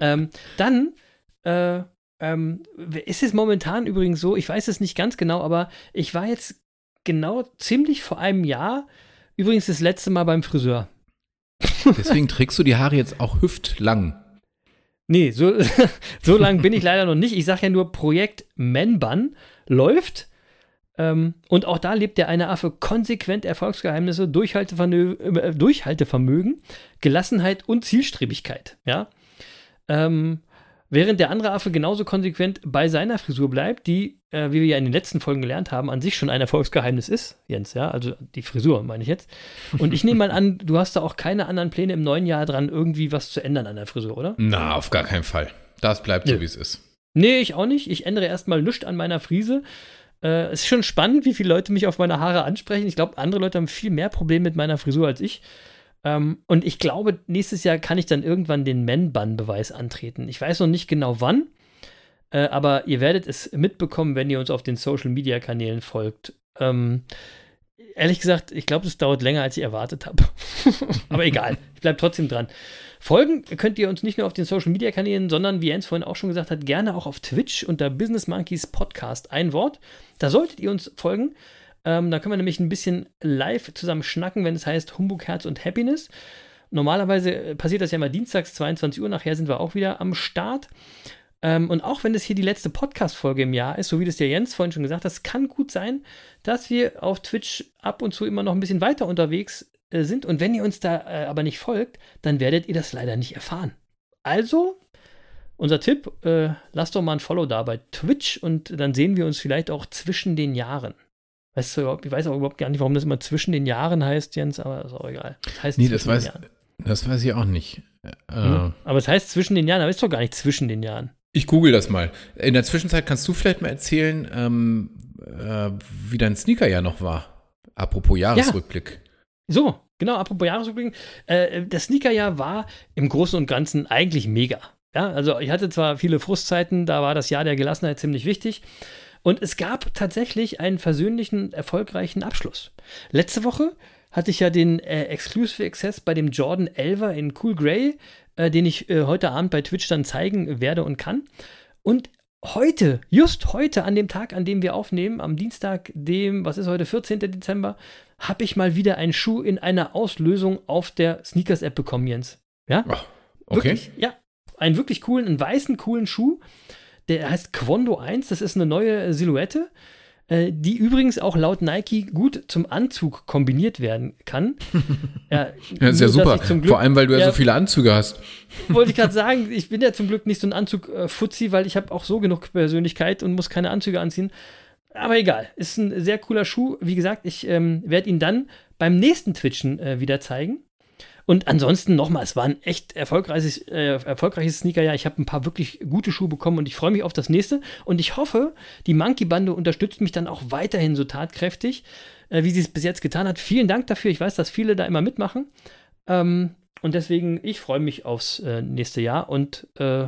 Ähm, dann äh, ähm, ist es momentan übrigens so, ich weiß es nicht ganz genau, aber ich war jetzt genau ziemlich vor einem Jahr übrigens das letzte Mal beim Friseur. Deswegen trägst du die Haare jetzt auch hüftlang. Nee, so, so lang bin ich leider noch nicht. Ich sage ja nur, Projekt Menban läuft. Ähm, und auch da lebt der eine Affe konsequent Erfolgsgeheimnisse, äh, Durchhaltevermögen, Gelassenheit und Zielstrebigkeit. Ja. Ähm, während der andere Affe genauso konsequent bei seiner Frisur bleibt, die, äh, wie wir ja in den letzten Folgen gelernt haben, an sich schon ein Erfolgsgeheimnis ist, Jens, ja, also die Frisur meine ich jetzt. Und ich nehme mal an, du hast da auch keine anderen Pläne im neuen Jahr dran, irgendwie was zu ändern an der Frisur, oder? Na, auf gar keinen Fall. Das bleibt so, wie es ist. Nee, ich auch nicht. Ich ändere erstmal nichts an meiner Frise. Äh, es ist schon spannend, wie viele Leute mich auf meine Haare ansprechen. Ich glaube, andere Leute haben viel mehr Probleme mit meiner Frisur als ich. Ähm, und ich glaube, nächstes Jahr kann ich dann irgendwann den Men-Ban-Beweis antreten. Ich weiß noch nicht genau wann, äh, aber ihr werdet es mitbekommen, wenn ihr uns auf den Social-Media-Kanälen folgt. Ähm, ehrlich gesagt, ich glaube, es dauert länger, als ich erwartet habe. aber egal, ich bleibe trotzdem dran. Folgen könnt ihr uns nicht nur auf den Social Media Kanälen, sondern wie Jens vorhin auch schon gesagt hat, gerne auch auf Twitch unter Business Monkeys Podcast. Ein Wort. Da solltet ihr uns folgen. Ähm, da können wir nämlich ein bisschen live zusammen schnacken, wenn es heißt Humbug, Herz und Happiness. Normalerweise äh, passiert das ja immer dienstags 22 Uhr. Nachher sind wir auch wieder am Start. Ähm, und auch wenn es hier die letzte Podcast-Folge im Jahr ist, so wie das der Jens vorhin schon gesagt hat, es kann gut sein, dass wir auf Twitch ab und zu immer noch ein bisschen weiter unterwegs äh, sind. Und wenn ihr uns da äh, aber nicht folgt, dann werdet ihr das leider nicht erfahren. Also, unser Tipp, äh, lasst doch mal ein Follow da bei Twitch und dann sehen wir uns vielleicht auch zwischen den Jahren. Weißt du, ich weiß auch überhaupt gar nicht, warum das immer zwischen den Jahren heißt, Jens, aber ist auch egal. Das heißt nee, das weiß, das weiß ich auch nicht. Äh, mhm. Aber es heißt zwischen den Jahren, aber ist doch gar nicht zwischen den Jahren. Ich google das mal. In der Zwischenzeit kannst du vielleicht mal erzählen, ähm, äh, wie dein Sneaker ja noch war. Apropos Jahresrückblick. Ja. So, genau, apropos Jahresrückblick. Äh, das Sneakerjahr war im Großen und Ganzen eigentlich mega. Ja, also ich hatte zwar viele Frustzeiten, da war das Jahr der Gelassenheit ziemlich wichtig. Und es gab tatsächlich einen versöhnlichen, erfolgreichen Abschluss. Letzte Woche hatte ich ja den äh, Exclusive Access bei dem Jordan 11 in Cool Grey, äh, den ich äh, heute Abend bei Twitch dann zeigen werde und kann. Und heute, just heute, an dem Tag, an dem wir aufnehmen, am Dienstag, dem, was ist heute, 14. Dezember, habe ich mal wieder einen Schuh in einer Auslösung auf der Sneakers-App bekommen, Jens. Ja? Ach, okay. Wirklich, ja. Einen wirklich coolen, einen weißen, coolen Schuh. Der heißt Quondo 1, das ist eine neue Silhouette, äh, die übrigens auch laut Nike gut zum Anzug kombiniert werden kann. ja, ja, ist ja super. Glück, Vor allem, weil du ja, ja, so viele Anzüge hast. Wollte ich gerade sagen, ich bin ja zum Glück nicht so ein Anzug-Fuzzi, weil ich habe auch so genug Persönlichkeit und muss keine Anzüge anziehen. Aber egal, ist ein sehr cooler Schuh. Wie gesagt, ich ähm, werde ihn dann beim nächsten Twitchen äh, wieder zeigen. Und ansonsten nochmal, es war ein echt erfolgreiches, äh, erfolgreiches Sneakerjahr. Ich habe ein paar wirklich gute Schuhe bekommen und ich freue mich auf das nächste. Und ich hoffe, die Monkey-Bande unterstützt mich dann auch weiterhin so tatkräftig, äh, wie sie es bis jetzt getan hat. Vielen Dank dafür. Ich weiß, dass viele da immer mitmachen. Ähm, und deswegen, ich freue mich aufs äh, nächste Jahr und äh,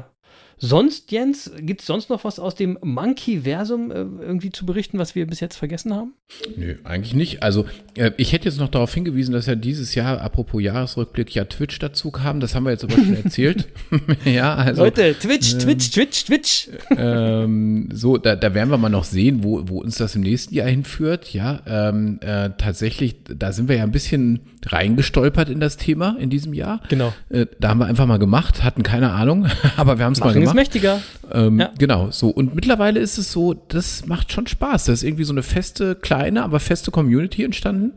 Sonst, Jens, gibt es sonst noch was aus dem Monkey-Versum äh, irgendwie zu berichten, was wir bis jetzt vergessen haben? Nö, eigentlich nicht. Also, äh, ich hätte jetzt noch darauf hingewiesen, dass ja dieses Jahr, apropos Jahresrückblick, ja Twitch dazu kam. Das haben wir jetzt aber schon erzählt. ja, also. Leute, Twitch, ähm, Twitch, Twitch, Twitch. Ähm, so, da, da werden wir mal noch sehen, wo, wo uns das im nächsten Jahr hinführt. Ja, ähm, äh, tatsächlich, da sind wir ja ein bisschen reingestolpert in das Thema in diesem Jahr. Genau. Äh, da haben wir einfach mal gemacht, hatten keine Ahnung, aber wir haben es mal gemacht ist mächtiger. Ähm, ja. Genau, so. Und mittlerweile ist es so, das macht schon Spaß. Da ist irgendwie so eine feste, kleine, aber feste Community entstanden.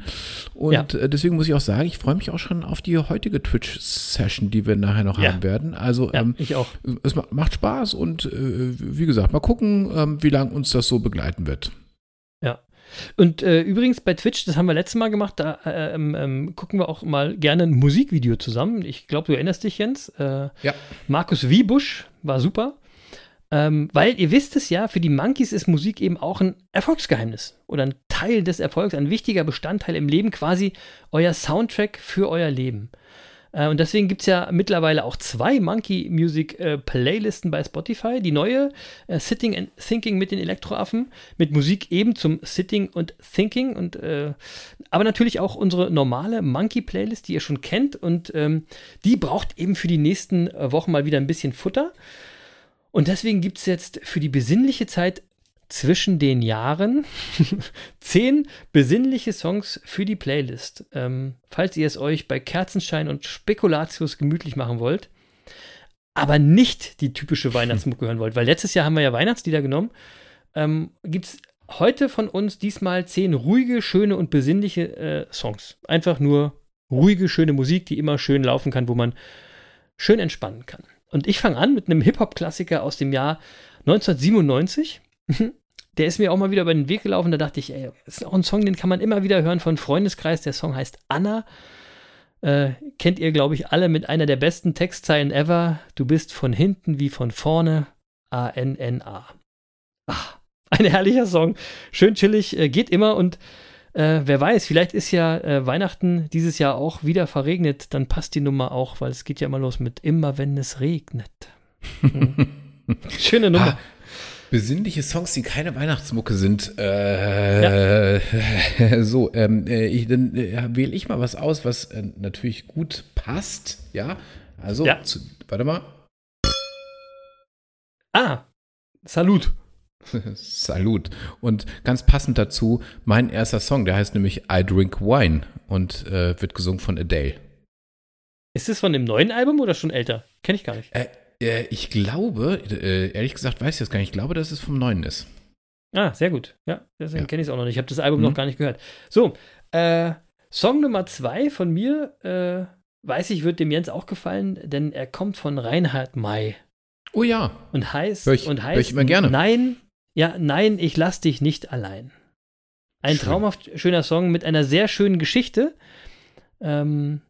Und ja. Äh, deswegen muss ich auch sagen, ich freue mich auch schon auf die heutige Twitch-Session, die wir nachher noch ja. haben werden. Also, ähm, ich auch. Es macht Spaß und äh, wie gesagt, mal gucken, ähm, wie lange uns das so begleiten wird. Und äh, übrigens bei Twitch, das haben wir letztes Mal gemacht, da äh, ähm, ähm, gucken wir auch mal gerne ein Musikvideo zusammen. Ich glaube, du erinnerst dich, Jens. Äh, ja. Markus Wiebusch war super. Ähm, weil ihr wisst es ja, für die Monkeys ist Musik eben auch ein Erfolgsgeheimnis oder ein Teil des Erfolgs, ein wichtiger Bestandteil im Leben, quasi euer Soundtrack für euer Leben. Äh, und deswegen gibt es ja mittlerweile auch zwei Monkey Music äh, Playlisten bei Spotify. Die neue äh, Sitting and Thinking mit den Elektroaffen, mit Musik eben zum Sitting und Thinking. Und, äh, aber natürlich auch unsere normale Monkey Playlist, die ihr schon kennt. Und ähm, die braucht eben für die nächsten äh, Wochen mal wieder ein bisschen Futter. Und deswegen gibt es jetzt für die besinnliche Zeit zwischen den Jahren zehn besinnliche Songs für die Playlist. Ähm, falls ihr es euch bei Kerzenschein und Spekulatius gemütlich machen wollt, aber nicht die typische Weihnachtsmucke hören wollt, weil letztes Jahr haben wir ja Weihnachtslieder genommen, ähm, gibt es heute von uns diesmal zehn ruhige, schöne und besinnliche äh, Songs. Einfach nur ruhige, schöne Musik, die immer schön laufen kann, wo man schön entspannen kann. Und ich fange an mit einem Hip-Hop-Klassiker aus dem Jahr 1997. der ist mir auch mal wieder über den Weg gelaufen. Da dachte ich, ey, das ist auch ein Song, den kann man immer wieder hören von Freundeskreis. Der Song heißt Anna. Äh, kennt ihr, glaube ich, alle mit einer der besten Textzeilen ever. Du bist von hinten wie von vorne. A-N-N-A. Ach, ein herrlicher Song. Schön chillig, äh, geht immer und äh, wer weiß, vielleicht ist ja äh, Weihnachten dieses Jahr auch wieder verregnet. Dann passt die Nummer auch, weil es geht ja immer los mit immer, wenn es regnet. Hm. Schöne Nummer. Besinnliche Songs, die keine Weihnachtsmucke sind. Äh, ja. So, ähm, äh, ich, dann äh, wähle ich mal was aus, was äh, natürlich gut passt. Ja, also, Ja. Zu, warte mal. Ah, Salut. Salut. Und ganz passend dazu mein erster Song, der heißt nämlich I Drink Wine und äh, wird gesungen von Adele. Ist das von dem neuen Album oder schon älter? Kenne ich gar nicht. Äh, äh, ich glaube, äh, ehrlich gesagt weiß ich das gar nicht, ich glaube, dass es vom Neuen ist. Ah, sehr gut. Ja, deswegen Ja. kenne ich es auch noch nicht. Ich habe das Album Mhm. noch gar nicht gehört. So, äh, Song Nummer zwei von mir, äh, weiß ich, wird dem Jens auch gefallen, denn er kommt von Reinhard May Oh ja, und heißt, Hör ich- und hör heißt ich immer gerne. Nein, ja, nein, ich lass dich nicht allein. Ein Schön. traumhaft schöner Song mit einer sehr schönen Geschichte, ähm,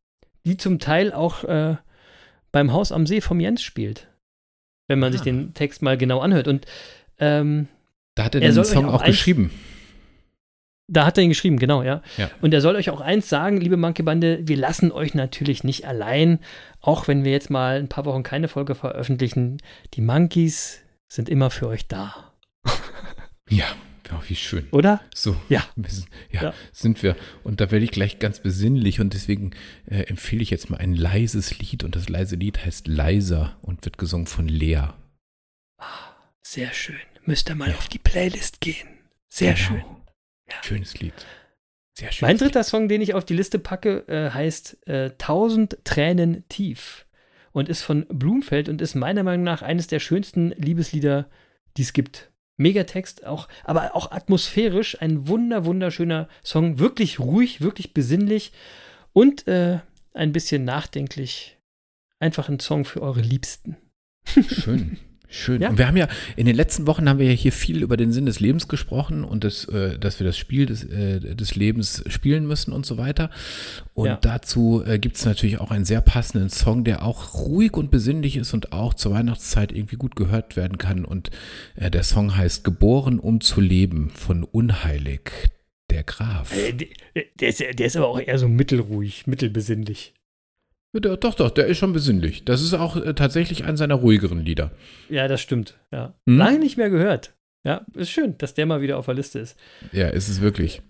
die zum Teil auch äh, beim Haus am See vom Jens spielt. Wenn man sich Ah. den Text mal genau anhört. Und ähm, da hat er, Er den Song auch auch geschrieben. Da hat er ihn geschrieben, genau, ja. Ja. Und er soll euch auch eins sagen, liebe Monkey-Bande, wir lassen euch natürlich nicht allein, auch wenn wir jetzt mal ein paar Wochen keine Folge veröffentlichen. Die Monkeys sind immer für euch da, Ja, oh, wie schön. oder? So, Ja. sind, ja, Ja. sind wir. Und da werde ich gleich ganz besinnlich und deswegen äh, empfehle ich jetzt mal ein leises Lied und das leise Lied heißt Leiser und wird gesungen von Lea. Sehr schön. Müsst ihr mal auf die Playlist gehen. Sehr Genau. schön. Schönes Lied. Sehr schön. Mein dritter Song, den ich auf die Liste packe, äh, heißt äh, Tausend Tränen tief und ist von Blumfeld und ist meiner Meinung nach eines der schönsten Liebeslieder, die es gibt. Megatext, auch, aber auch atmosphärisch ein wunder, wunderschöner Song. Wirklich ruhig, wirklich besinnlich und äh, ein bisschen nachdenklich. Einfach ein Song für eure Liebsten. Schön. Schön. Ja. Und wir haben ja, in den letzten Wochen haben wir ja hier viel über den Sinn des Lebens gesprochen und das, äh, dass wir das Spiel des, äh, des Lebens spielen müssen und so weiter. Und Ja. dazu äh, gibt es natürlich auch einen sehr passenden Song, der auch ruhig und besinnlich ist und auch zur Weihnachtszeit irgendwie gut gehört werden kann. Und äh, der Song heißt Geboren, um zu leben von Unheilig, der Graf. Äh, der, der, ist, der ist aber auch eher so mittelruhig, mittelbesinnlich. Ja, doch, doch, der ist schon besinnlich. Das ist auch äh, tatsächlich einer seiner ruhigeren Lieder. Ja, das stimmt. Ja. Hm? Lange nicht mehr gehört. Ja, ist schön, dass der mal wieder auf der Liste ist. Ja, ist es wirklich.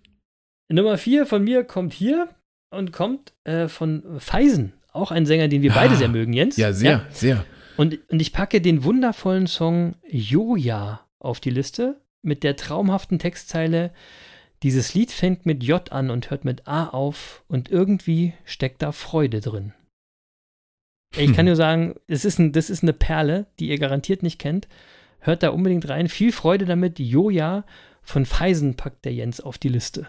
Nummer vier von mir kommt hier und kommt äh, von Feisen. Auch ein Sänger, den wir beide Ah, sehr mögen, Jens. Ja, sehr, sehr. Und, und ich packe den wundervollen Song Joja auf die Liste mit der traumhaften Textzeile. Dieses Lied fängt mit J an und hört mit A auf und irgendwie steckt da Freude drin. Ich kann Hm. nur sagen, es ist ein, das ist eine Perle, die ihr garantiert nicht kennt. Hört da unbedingt rein. Viel Freude damit. Joja von Feisen packt der Jens auf die Liste.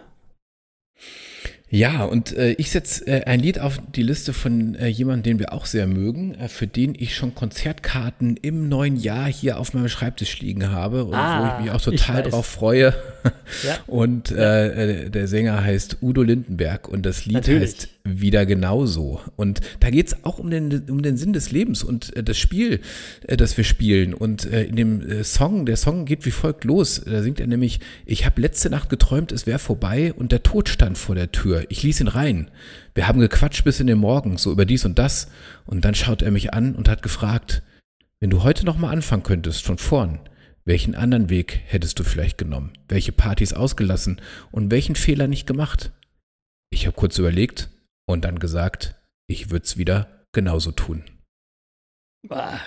Ja, und äh, ich setze äh, ein Lied auf die Liste von äh, jemandem, den wir auch sehr mögen, äh, für den ich schon Konzertkarten im neuen Jahr hier auf meinem Schreibtisch liegen habe und wo Ah, ich mich auch total drauf freue. Ja. Und äh, äh, der Sänger heißt Udo Lindenberg und das Lied Natürlich. heißt wieder genauso. Und da geht es auch um den, um den Sinn des Lebens und äh, das Spiel, äh, das wir spielen. Und äh, in dem äh, Song, der Song geht wie folgt los. Da singt er nämlich, ich habe letzte Nacht geträumt, es wäre vorbei und der Tod stand vor der Tür. Ich ließ ihn rein. Wir haben gequatscht bis in den Morgen, so über dies und das. Und dann schaut er mich an und hat gefragt, wenn du heute nochmal anfangen könntest, von vorn, welchen anderen Weg hättest du vielleicht genommen? Welche Partys ausgelassen und welchen Fehler nicht gemacht? Ich habe kurz überlegt und dann gesagt, ich würde es wieder genauso tun. Ah,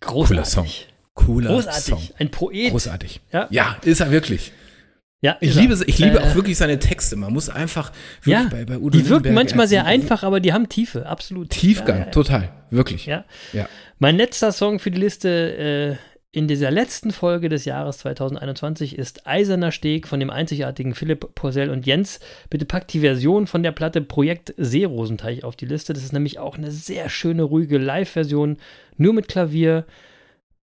großartig. Cooler Song. Cooler Großartig. Song. Ein Poet. Großartig. Ja. Ja, ist er wirklich. Ja, Ich liebe, ich liebe Äh, auch wirklich seine Texte. Man muss einfach wirklich Ja, bei, bei Udo die wirken Lindenberg, manchmal sehr einfach, aber die haben Tiefe, absolut. Tiefgang, Ja, ja, total. Wirklich. ja. Ja. Mein letzter Song für die Liste äh, in dieser letzten Folge des Jahres 2021 ist Eiserner Steg von dem einzigartigen Philipp Porsell und Jens. Bitte packt die Version von der Platte Projekt Seerosenteich auf die Liste. Das ist nämlich auch eine sehr schöne, ruhige Live-Version, nur mit Klavier.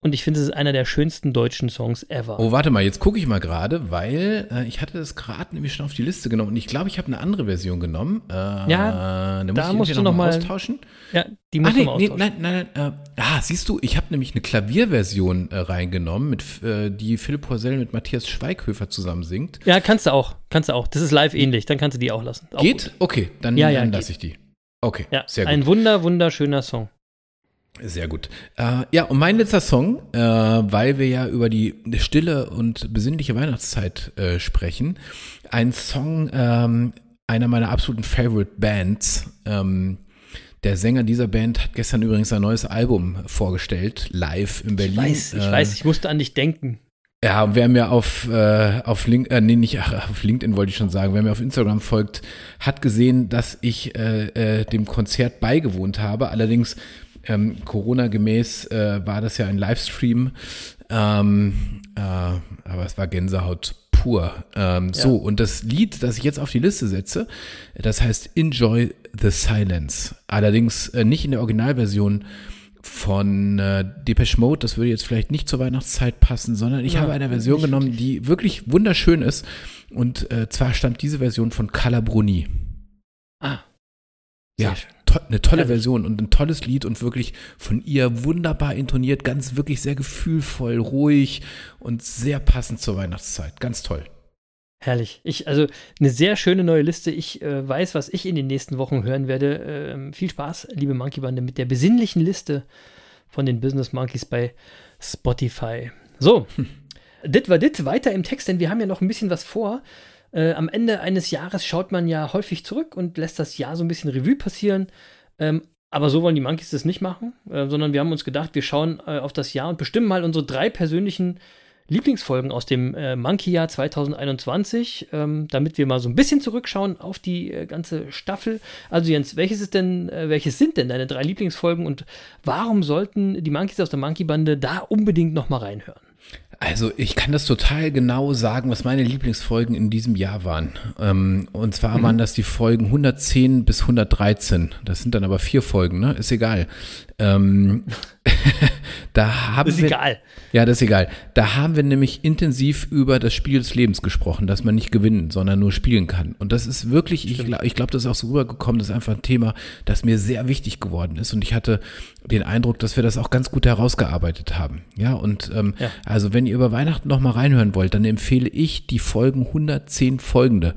Und ich finde, es ist einer der schönsten deutschen Songs ever. Oh, warte mal, jetzt gucke ich mal gerade, weil äh, ich hatte das gerade nämlich schon auf die Liste genommen und ich glaube, ich habe eine andere Version genommen. Äh, Ja, da, muss da ich musst du noch mal austauschen. Ja, die Ah, muss nee, man nee, austauschen. nein, nein, nein. Äh, ah, siehst du, ich habe nämlich eine Klavierversion äh, reingenommen, mit, äh, die Philipp Porsell mit Matthias Schweighöfer zusammen singt. Ja, kannst du auch. Kannst du auch. Das ist live ähnlich. Dann kannst du die auch lassen. Auch geht? gut. Okay, dann, Ja, ja, dann lasse ich die. Okay, Ja, sehr gut. ein wunder, wunderschöner Song. Sehr gut. Äh, ja, und mein letzter Song, äh, weil wir ja über die stille und besinnliche Weihnachtszeit äh, sprechen, ein Song ähm, einer meiner absoluten Favorite Bands. Ähm, der Sänger dieser Band hat gestern übrigens sein neues Album vorgestellt, live in Berlin. Ich weiß, ich Äh, weiß, ich musste an dich denken. ja, und wer mir auf, äh, auf LinkedIn, äh, nee, nicht ach, auf LinkedIn wollte ich schon sagen, wer mir auf Instagram folgt, hat gesehen, dass ich äh, äh, dem Konzert beigewohnt habe. Allerdings ähm, Corona-gemäß äh, war das ja ein Livestream, ähm, äh, aber es war Gänsehaut pur. Ähm, So, und das Lied, das ich jetzt auf die Liste setze, das heißt Enjoy the Silence. Allerdings äh, nicht in der Originalversion von äh, Depeche Mode, das würde jetzt vielleicht nicht zur Weihnachtszeit passen, sondern ich Ja, habe eine Version nicht genommen, die wirklich wunderschön ist. Und äh, zwar stammt diese Version von Carla Bruni. Ah, sehr Ja, schön. To eine tolle Herrlich. Version und ein tolles Lied und wirklich von ihr wunderbar intoniert, ganz wirklich sehr gefühlvoll, ruhig und sehr passend zur Weihnachtszeit. Ganz toll. Herrlich. Ich, also eine sehr schöne neue Liste. Ich äh, weiß, was ich in den nächsten Wochen hören werde. Ähm, viel Spaß, liebe Monkey Bande, mit der besinnlichen Liste von den Business Monkeys bei Spotify. So, dit war dit. Weiter im Text, denn wir haben ja noch ein bisschen was vor. Äh, am Ende eines Jahres schaut man ja häufig zurück und lässt das Jahr so ein bisschen Revue passieren. Ähm, aber so wollen die Monkeys das nicht machen, äh, sondern wir haben uns gedacht, wir schauen äh, auf das Jahr und bestimmen mal unsere drei persönlichen Lieblingsfolgen aus dem äh, Monkey-Jahr 2021, ähm, damit wir mal so ein bisschen zurückschauen auf die äh, ganze Staffel. Also Jens, welches denn, äh, welches sind denn deine drei Lieblingsfolgen und warum sollten die Monkeys aus der Monkey-Bande da unbedingt noch mal reinhören? Also ich kann das total genau sagen, was meine Lieblingsfolgen in diesem Jahr waren. Ähm, und zwar waren das die Folgen 110 bis 113. Das sind dann aber vier Folgen, ne? Ist egal. Ähm, da haben Ist wir, egal. Ja, das ist egal. Da haben wir nämlich intensiv über das Spiel des Lebens gesprochen, dass man nicht gewinnen, sondern nur spielen kann. Und das ist wirklich, ich glaube, ich glaub, das ist auch so rübergekommen, das ist einfach ein Thema, das mir sehr wichtig geworden ist. Und ich hatte den Eindruck, dass wir das auch ganz gut herausgearbeitet haben. Ja, und ähm, Ja. also wenn ihr über Weihnachten noch mal reinhören wollt, dann empfehle ich die Folgen 110 folgende.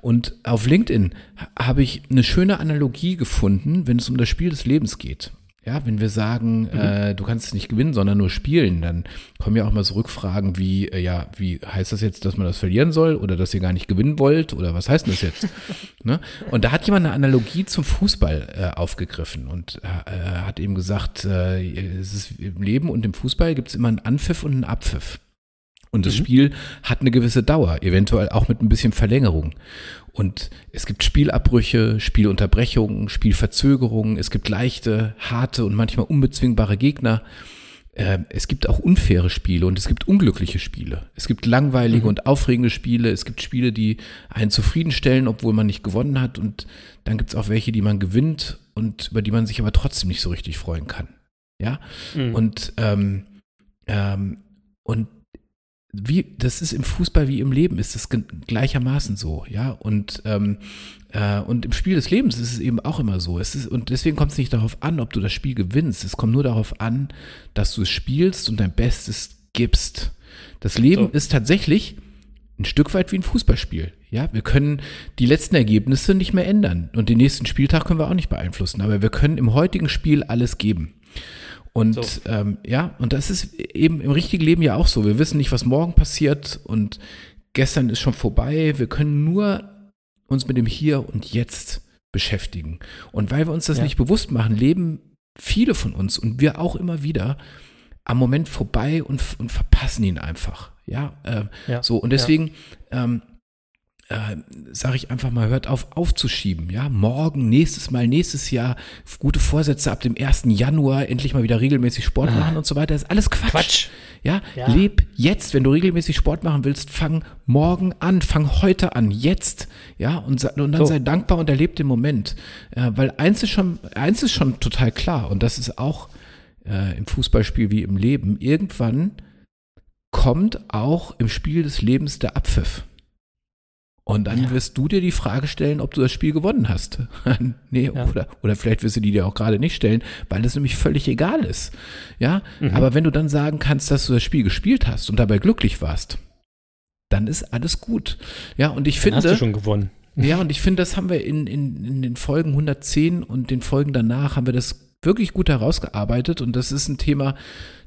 Und auf LinkedIn ha- habe ich eine schöne Analogie gefunden, wenn es um das Spiel des Lebens geht. Ja, wenn wir sagen, äh, du kannst nicht gewinnen, sondern nur spielen, dann kommen ja auch mal so Rückfragen wie, äh, ja, wie heißt das jetzt, dass man das verlieren soll oder dass ihr gar nicht gewinnen wollt oder was heißt denn das jetzt? ne? Und da hat jemand eine Analogie zum Fußball äh, aufgegriffen und äh, hat eben gesagt, äh, es ist im Leben und im Fußball gibt es immer einen Anpfiff und einen Abpfiff. Und das Spiel hat eine gewisse Dauer, eventuell auch mit ein bisschen Verlängerung. Und es gibt Spielabbrüche, Spielunterbrechungen, Spielverzögerungen, es gibt leichte, harte und manchmal unbezwingbare Gegner. Ähm, Es gibt auch unfaire Spiele und es gibt unglückliche Spiele. Es gibt langweilige und aufregende Spiele. Es gibt Spiele, die einen zufriedenstellen, obwohl man nicht gewonnen hat. Und dann gibt es auch welche, die man gewinnt und über die man sich aber trotzdem nicht so richtig freuen kann. Ja. Mhm. Und, ähm, ähm, und wie, das ist im Fußball wie im Leben, ist das gleichermaßen so, ja. Und, ähm, äh, und im Spiel des Lebens ist es eben auch immer so. Es ist, und deswegen kommt es nicht darauf an, ob du das Spiel gewinnst. Es kommt nur darauf an, dass du es spielst und dein Bestes gibst. Das Leben so. ist tatsächlich ein Stück weit wie ein Fußballspiel. Ja, wir können die letzten Ergebnisse nicht mehr ändern und den nächsten Spieltag können wir auch nicht beeinflussen, aber wir können im heutigen Spiel alles geben. Und so. ähm, ja, und das ist eben im richtigen Leben ja auch so. Wir wissen nicht, was morgen passiert und gestern ist schon vorbei. Wir können nur uns mit dem Hier und Jetzt beschäftigen. Und weil wir uns das ja. nicht bewusst machen, leben viele von uns und wir auch immer wieder am Moment vorbei und, und verpassen ihn einfach. Ja, äh, ja. so. Und deswegen ja. ähm, äh, sage ich einfach mal, hört auf aufzuschieben. Ja, morgen, nächstes Mal, nächstes Jahr, gute Vorsätze ab dem 1. Januar, endlich mal wieder regelmäßig Sport ah. machen und so weiter. Das ist alles Quatsch. Quatsch. Ja? ja, leb jetzt. Wenn du regelmäßig Sport machen willst, fang morgen an, fang heute an, jetzt. Ja, und, und dann so. sei dankbar und erleb den Moment. Äh, weil eins ist schon, eins ist schon total klar und das ist auch äh, im Fußballspiel wie im Leben. Irgendwann kommt auch im Spiel des Lebens der Abpfiff. Und dann ja. wirst du dir die Frage stellen, ob du das Spiel gewonnen hast. nee, ja. oder, oder vielleicht wirst du die dir auch gerade nicht stellen, weil das nämlich völlig egal ist. Ja, mhm. aber wenn du dann sagen kannst, dass du das Spiel gespielt hast und dabei glücklich warst, dann ist alles gut. Ja, und ich dann finde. Hast du schon gewonnen. Ja, und ich finde, das haben wir in, in, in den Folgen 110 und den Folgen danach haben wir das wirklich gut herausgearbeitet. Und das ist ein Thema,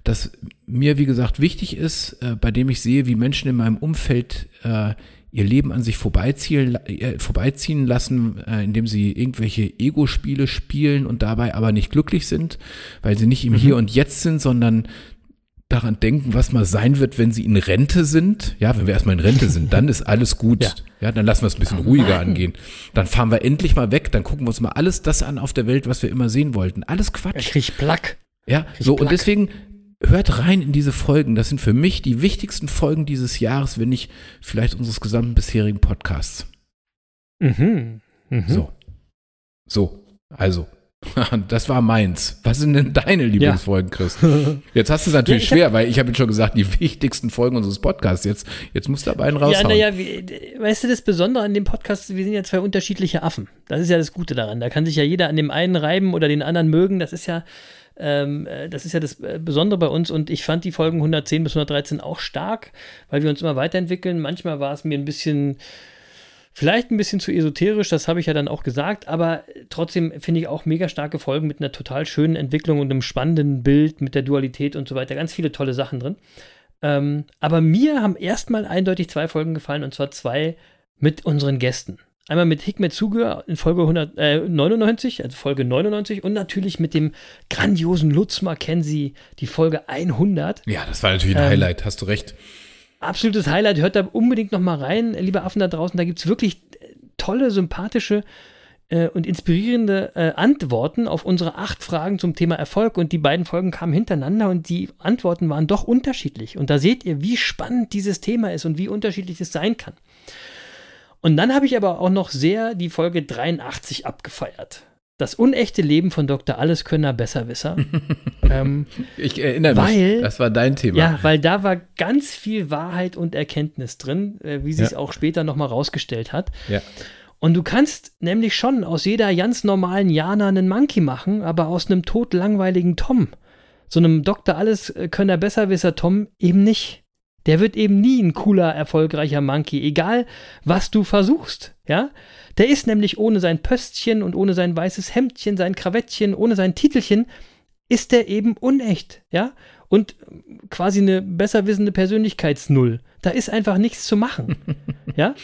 das mir, wie gesagt, wichtig ist, äh, bei dem ich sehe, wie Menschen in meinem Umfeld äh, ihr Leben an sich vorbeiziehen, äh, vorbeiziehen lassen, äh, indem sie irgendwelche Ego-Spiele spielen und dabei aber nicht glücklich sind, weil sie nicht im mhm. Hier und Jetzt sind, sondern daran denken, was mal sein wird, wenn sie in Rente sind. Ja, wenn wir erstmal in Rente sind, dann ist alles gut. Ja, ja dann lassen wir es ein bisschen ruhiger angehen. Dann fahren wir endlich mal weg, dann gucken wir uns mal alles das an auf der Welt, was wir immer sehen wollten. Alles Quatsch. Ich krieg Plack. Ja, so und deswegen hört rein in diese Folgen. Das sind für mich die wichtigsten Folgen dieses Jahres, wenn nicht vielleicht unseres gesamten bisherigen Podcasts. Mhm. mhm. So. So. Also. Das war meins. Was sind denn deine Lieblingsfolgen, ja. Chris? Jetzt hast du es natürlich ja, schwer, weil ich habe jetzt schon gesagt, die wichtigsten Folgen unseres Podcasts. Jetzt, jetzt musst du aber einen raushauen. Ja, naja, weißt du, das Besondere an dem Podcast, wir sind ja zwei unterschiedliche Affen. Das ist ja das Gute daran. Da kann sich ja jeder an dem einen reiben oder den anderen mögen. Das ist ja, ähm, äh, das ist ja das äh, Besondere bei uns und ich fand die Folgen 110 bis 113 auch stark, weil wir uns immer weiterentwickeln. Manchmal war es mir ein bisschen, vielleicht ein bisschen zu esoterisch, das habe ich ja dann auch gesagt, aber trotzdem finde ich auch mega starke Folgen mit einer total schönen Entwicklung und einem spannenden Bild mit der Dualität und so weiter. Ganz viele tolle Sachen drin. Ähm, aber mir haben erstmal eindeutig zwei Folgen gefallen und zwar zwei mit unseren Gästen. Einmal mit Hikmet Zuge in Folge 199, äh, also Folge 99 und natürlich mit dem grandiosen Lutz Mackenzie, die Folge 100. Ja, das war natürlich ein ähm, Highlight, hast du recht. Absolutes Highlight, hört da unbedingt noch mal rein, liebe Affen da draußen, da gibt es wirklich äh, tolle, sympathische äh, und inspirierende äh, Antworten auf unsere acht Fragen zum Thema Erfolg und die beiden Folgen kamen hintereinander und die Antworten waren doch unterschiedlich und da seht ihr, wie spannend dieses Thema ist und wie unterschiedlich es sein kann. Und dann habe ich aber auch noch sehr die Folge 83 abgefeiert. Das unechte Leben von Dr. Alleskönner Besserwisser. ähm, ich erinnere weil, mich, das war dein Thema. Ja, weil da war ganz viel Wahrheit und Erkenntnis drin, äh, wie sie ja. es auch später nochmal rausgestellt hat. Ja. Und du kannst nämlich schon aus jeder ganz normalen Jana einen Monkey machen, aber aus einem totlangweiligen Tom, so einem Dr. Alleskönner Besserwisser Tom eben nicht. Der wird eben nie ein cooler, erfolgreicher Monkey, egal was du versuchst, ja? Der ist nämlich ohne sein Pöstchen und ohne sein weißes Hemdchen, sein Krawettchen, ohne sein Titelchen, ist der eben unecht, ja? Und quasi eine besser wissende Persönlichkeitsnull. Da ist einfach nichts zu machen, ja?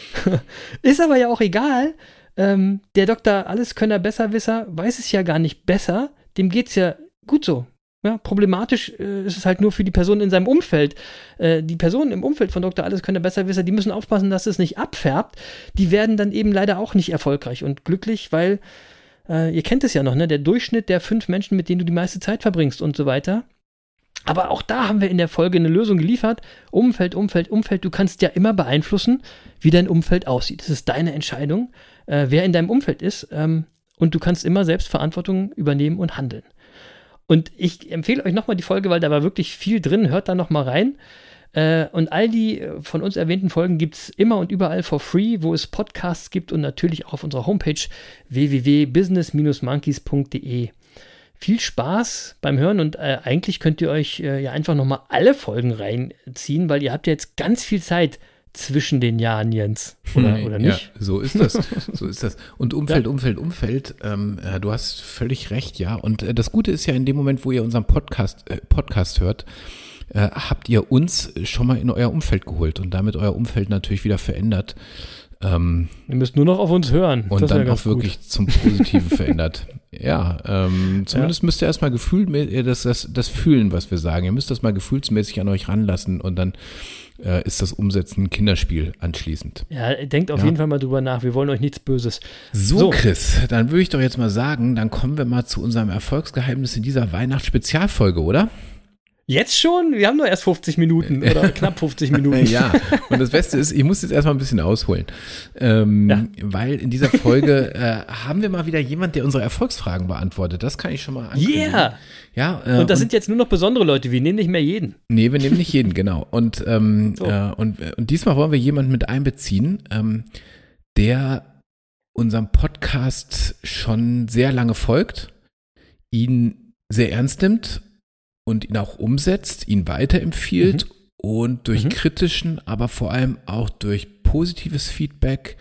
ist aber ja auch egal. Ähm, der Doktor Alleskönner Besserwisser weiß es ja gar nicht besser. Dem geht's ja gut so. Ja, problematisch äh, ist es halt nur für die Personen in seinem Umfeld. Äh, die Personen im Umfeld von Dr. Alles können besser wissen, die müssen aufpassen, dass es nicht abfärbt. Die werden dann eben leider auch nicht erfolgreich und glücklich, weil äh, ihr kennt es ja noch, ne? Der Durchschnitt der fünf Menschen, mit denen du die meiste Zeit verbringst und so weiter. Aber auch da haben wir in der Folge eine Lösung geliefert. Umfeld, Umfeld, Umfeld. Du kannst ja immer beeinflussen, wie dein Umfeld aussieht. Das ist deine Entscheidung, äh, wer in deinem Umfeld ist. Ähm, und du kannst immer selbst Verantwortung übernehmen und handeln. Und ich empfehle euch nochmal die Folge, weil da war wirklich viel drin. Hört da nochmal rein. Äh, und all die äh, von uns erwähnten Folgen gibt es immer und überall for free, wo es Podcasts gibt und natürlich auch auf unserer Homepage www.business-monkeys.de. Viel Spaß beim Hören und äh, eigentlich könnt ihr euch ja einfach nochmal alle Folgen reinziehen, weil ihr habt ja jetzt ganz viel Zeit zwischen den Jahren, Jens. Oder, oder nicht? Ja, so ist das. So ist das. Und Umfeld, ja. Umfeld, Umfeld, ähm, äh, du hast völlig recht, ja. Und äh, das Gute ist ja in dem Moment, wo ihr unseren Podcast, äh, Podcast hört, äh, habt ihr uns schon mal in euer Umfeld geholt und damit euer Umfeld natürlich wieder verändert. Ähm, ihr müsst nur noch auf uns hören. Und das dann auch wirklich gut. zum Positiven verändert. Ja, ähm, zumindest ja. müsst ihr erstmal Gefühl, äh, das, das, das fühlen, was wir sagen. Ihr müsst das mal gefühlsmäßig an euch ranlassen und dann äh, ist das Umsetzen ein Kinderspiel anschließend. Ja, denkt auf ja. jeden Fall mal drüber nach. Wir wollen euch nichts Böses. So, so, Chris, dann würde ich doch jetzt mal sagen, dann kommen wir mal zu unserem Erfolgsgeheimnis in dieser Weihnachtsspezialfolge, oder? Jetzt schon? Wir haben nur erst 50 Minuten oder knapp 50 Minuten. ja, und das Beste ist, ich muss jetzt erstmal ein bisschen ausholen. Ähm, ja. Weil in dieser Folge äh, haben wir mal wieder jemand, der unsere Erfolgsfragen beantwortet. Das kann ich schon mal ankündigen. Yeah! Ja, äh, und das und, sind jetzt nur noch besondere Leute. Wir nehmen nicht mehr jeden. Nee, wir nehmen nicht jeden, genau. Und, ähm, so. äh, und, und diesmal wollen wir jemanden mit einbeziehen, ähm, der unserem Podcast schon sehr lange folgt, ihn sehr ernst nimmt und ihn auch umsetzt, ihn weiterempfiehlt mhm. und durch mhm. kritischen, aber vor allem auch durch positives Feedback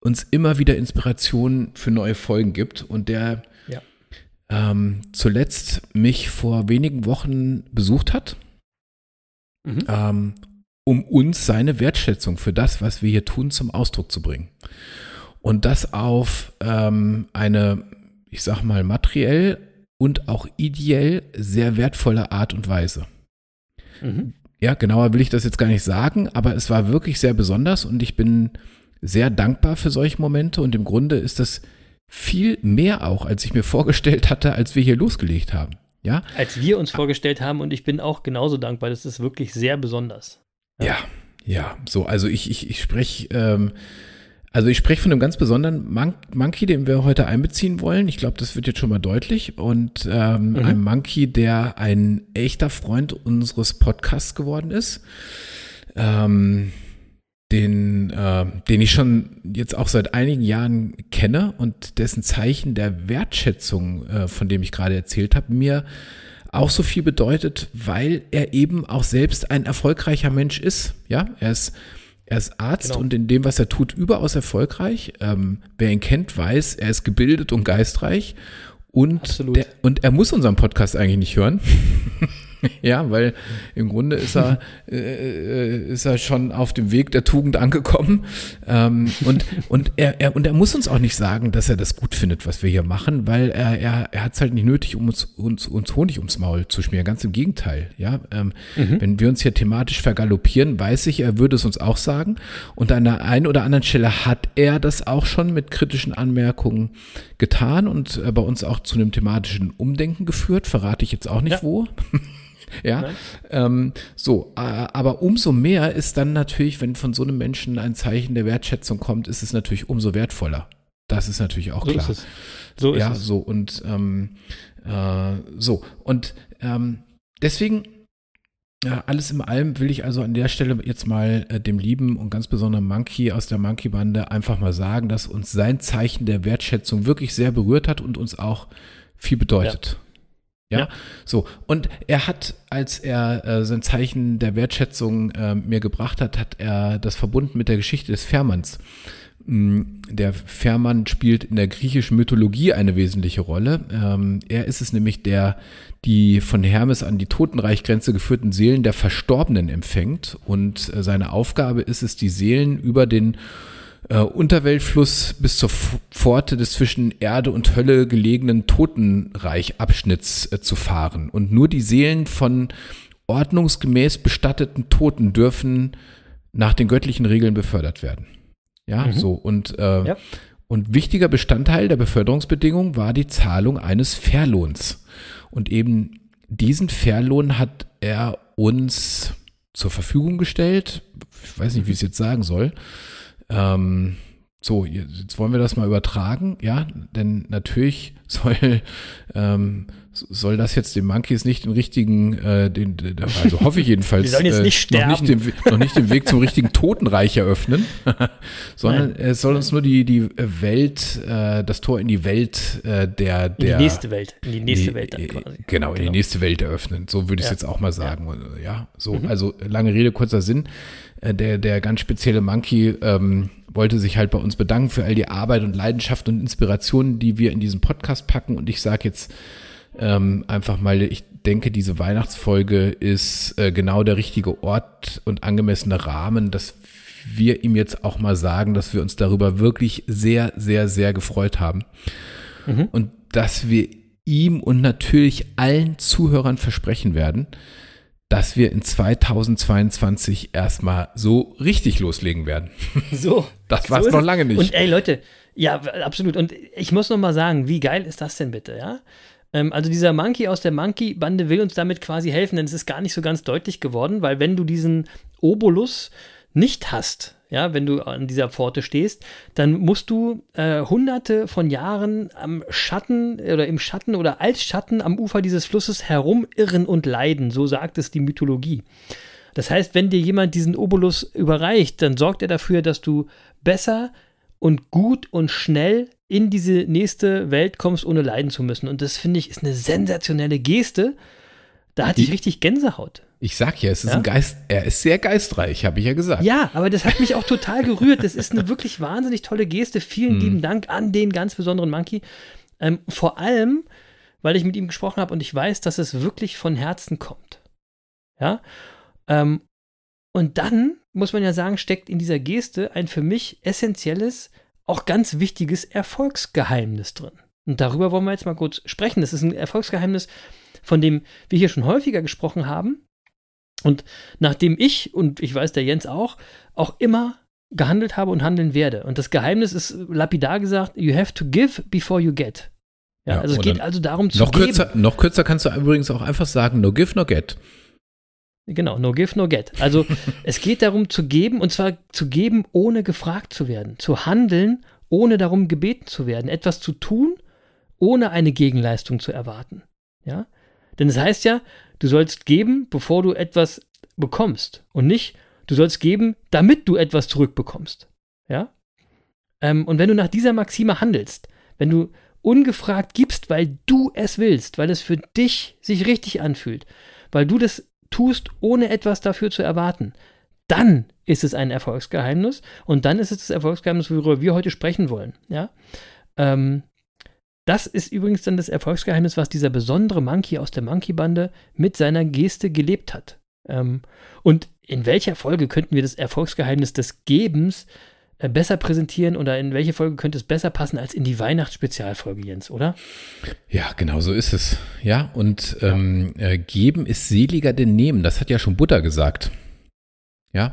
uns immer wieder Inspirationen für neue Folgen gibt und der ja. ähm, zuletzt mich vor wenigen Wochen besucht hat, mhm. ähm, um uns seine Wertschätzung für das, was wir hier tun, zum Ausdruck zu bringen. Und das auf ähm, eine, ich sag mal, materiell und auch ideell sehr wertvolle Art und Weise. Mhm. Ja, genauer will ich das jetzt gar nicht sagen, aber es war wirklich sehr besonders und ich bin sehr dankbar für solche Momente und im Grunde ist das viel mehr auch, als ich mir vorgestellt hatte, als wir hier losgelegt haben. Ja? Als wir uns vorgestellt haben und ich bin auch genauso dankbar. Das ist wirklich sehr besonders. Ja, ja, ja so, also ich, ich, ich spreche ähm, also ich spreche von einem ganz besonderen Mon Monkey, den wir heute einbeziehen wollen. Ich glaube, das wird jetzt schon mal deutlich. Und ähm, mhm. ein Monkey, der ein echter Freund unseres Podcasts geworden ist. Ähm, den, äh, den ich schon jetzt auch seit einigen Jahren kenne und dessen Zeichen der Wertschätzung, äh, von dem ich gerade erzählt habe, mir auch so viel bedeutet, weil er eben auch selbst ein erfolgreicher Mensch ist. Ja, er ist er ist Arzt genau. und in dem, was er tut, überaus erfolgreich. Ähm, wer ihn kennt, weiß, er ist gebildet und geistreich. Und, der, und er muss unseren Podcast eigentlich nicht hören. ja, weil im Grunde ist er, äh, äh, ist er schon auf dem Weg der Tugend angekommen. Ähm, und, und, er, er, und er muss uns auch nicht sagen, dass er das gut findet, was wir hier machen, weil er, er, er hat es halt nicht nötig, um uns, uns, uns Honig ums Maul zu schmieren. Ganz im Gegenteil. Ja, ähm, mhm. wenn wir uns hier thematisch vergaloppieren, weiß ich, er würde es uns auch sagen. Und an der einen oder anderen Stelle hat er das auch schon mit kritischen Anmerkungen getan und äh, bei uns auch zu einem thematischen Umdenken geführt. Verrate ich jetzt auch nicht ja. wo. Ja, ähm, so, äh, aber umso mehr ist dann natürlich, wenn von so einem Menschen ein Zeichen der Wertschätzung kommt, ist es natürlich umso wertvoller. Das ist natürlich auch so klar. Ist es. So ist ja, es. so und ähm, äh, so und ähm, deswegen ja, alles in allem will ich also an der Stelle jetzt mal äh, dem lieben und ganz besonderen Monkey aus der Monkey-Bande einfach mal sagen, dass uns sein Zeichen der Wertschätzung wirklich sehr berührt hat und uns auch viel bedeutet. Ja. Ja? ja? so. Und er hat, als er äh, sein Zeichen der Wertschätzung äh, mir gebracht hat, hat er das verbunden mit der Geschichte des Fährmanns. Mm, der Fährmann spielt in der griechischen Mythologie eine wesentliche Rolle. Ähm, er ist es nämlich, der die von Hermes an die Totenreichgrenze geführten Seelen der Verstorbenen empfängt. Und äh, seine Aufgabe ist es, die Seelen über den äh, Unterweltfluss bis zur Pforte des zwischen Erde und Hölle gelegenen Totenreichabschnitts äh, zu fahren. Und nur die Seelen von ordnungsgemäß bestatteten Toten dürfen nach den göttlichen Regeln befördert werden. Ja, mhm. so. Und, äh, ja. und wichtiger Bestandteil der Beförderungsbedingung war die Zahlung eines Fährlohns. Und eben diesen Fährlohn hat er uns zur Verfügung gestellt. Ich weiß nicht, wie ich es jetzt sagen soll. Ähm, So, jetzt wollen wir das mal übertragen, ja, denn natürlich soll, ähm, soll das jetzt den Monkeys nicht den richtigen, äh, den, also hoffe ich jedenfalls, Die sollen jetzt nicht sterben. Noch, nicht den, noch nicht den Weg zum richtigen Totenreich eröffnen, sondern Nein. es soll uns nur die, die Welt, äh, das Tor in die Welt äh, der, der In die nächste Welt. In die nächste die- Welt dann äh, quasi. Genau, in die nächste Welt eröffnen. So würde ich es Ja. jetzt auch mal sagen. Ja, so, also lange Rede, kurzer Sinn. Äh, Der, der ganz spezielle Monkey ähm, wollte sich halt bei uns bedanken für all die Arbeit und Leidenschaft und Inspirationen, die wir in diesen Podcast packen. Und ich sage jetzt ähm, einfach mal, ich denke, diese Weihnachtsfolge ist äh, genau der richtige Ort und angemessene Rahmen, dass wir ihm jetzt auch mal sagen, dass wir uns darüber wirklich sehr, sehr, sehr gefreut haben. Und dass wir ihm und natürlich allen Zuhörern versprechen werden, dass wir in 2022 erstmal so richtig loslegen werden. So. Das war's ist noch es. lange nicht. Und ey, Leute, ja, absolut. Und ich muss noch mal sagen, wie geil ist das denn bitte, ja? Ähm, also dieser Monkey aus der Monkey-Bande will uns damit quasi helfen, denn es ist gar nicht so ganz deutlich geworden, weil wenn du diesen Obolus nicht hast, ja, wenn du an dieser Pforte stehst, dann musst du äh, hunderte von Jahren am Schatten oder im Schatten oder als Schatten am Ufer dieses Flusses herumirren und leiden, so sagt es die Mythologie. Das heißt, wenn dir jemand diesen Obolus überreicht, dann sorgt er dafür, dass du besser und gut und schnell in diese nächste Welt kommst, ohne leiden zu müssen. Und das finde ich ist eine sensationelle Geste. Da hatte ich richtig Gänsehaut. Ich sag ja, es ist Ja? ein Geist, er ist sehr geistreich, habe ich ja gesagt. Ja, aber das hat mich auch total gerührt. Das ist eine wirklich wahnsinnig tolle Geste. Vielen lieben Dank an den ganz besonderen Monkey. Ähm, vor allem, weil ich mit ihm gesprochen habe und ich weiß, dass es wirklich von Herzen kommt. Ja. Ähm, und dann, muss man ja sagen, steckt in dieser Geste ein für mich essentielles, auch ganz wichtiges Erfolgsgeheimnis drin. Und darüber wollen wir jetzt mal kurz sprechen. Das ist ein Erfolgsgeheimnis, von dem wir hier schon häufiger gesprochen haben. Und nachdem ich, und ich weiß der Jens auch, auch immer gehandelt habe und handeln werde. Und das Geheimnis ist lapidar gesagt, you have to give before you get. Ja, Ja, also es geht also darum zu Noch geben. kürzer, noch kürzer kannst du übrigens auch einfach sagen, no give, no get. Genau, no give, no get. Also es geht darum zu geben, und zwar zu geben, ohne gefragt zu werden. Zu handeln, ohne darum gebeten zu werden. Etwas zu tun, ohne eine Gegenleistung zu erwarten. Ja? Denn es heißt ja, du sollst geben, bevor du etwas bekommst. Und nicht, du sollst geben, damit du etwas zurückbekommst. Ja? Ähm, und wenn du nach dieser Maxime handelst, wenn du ungefragt gibst, weil du es willst, weil es für dich sich richtig anfühlt, weil du das tust, ohne etwas dafür zu erwarten, dann ist es ein Erfolgsgeheimnis und dann ist es das Erfolgsgeheimnis, worüber wir heute sprechen wollen. Ja? Ähm, das ist übrigens dann das Erfolgsgeheimnis, was dieser besondere Monkey aus der Monkey-Bande mit seiner Geste gelebt hat. Ähm, und in welcher Folge könnten wir das Erfolgsgeheimnis des Gebens äh, besser präsentieren oder in welche Folge könnte es besser passen als in die Weihnachtsspezialfolge, Jens, oder? Ja, genau so ist es. Ja, und ähm, äh, geben ist seliger denn nehmen. Das hat ja schon Buddha gesagt. Ja.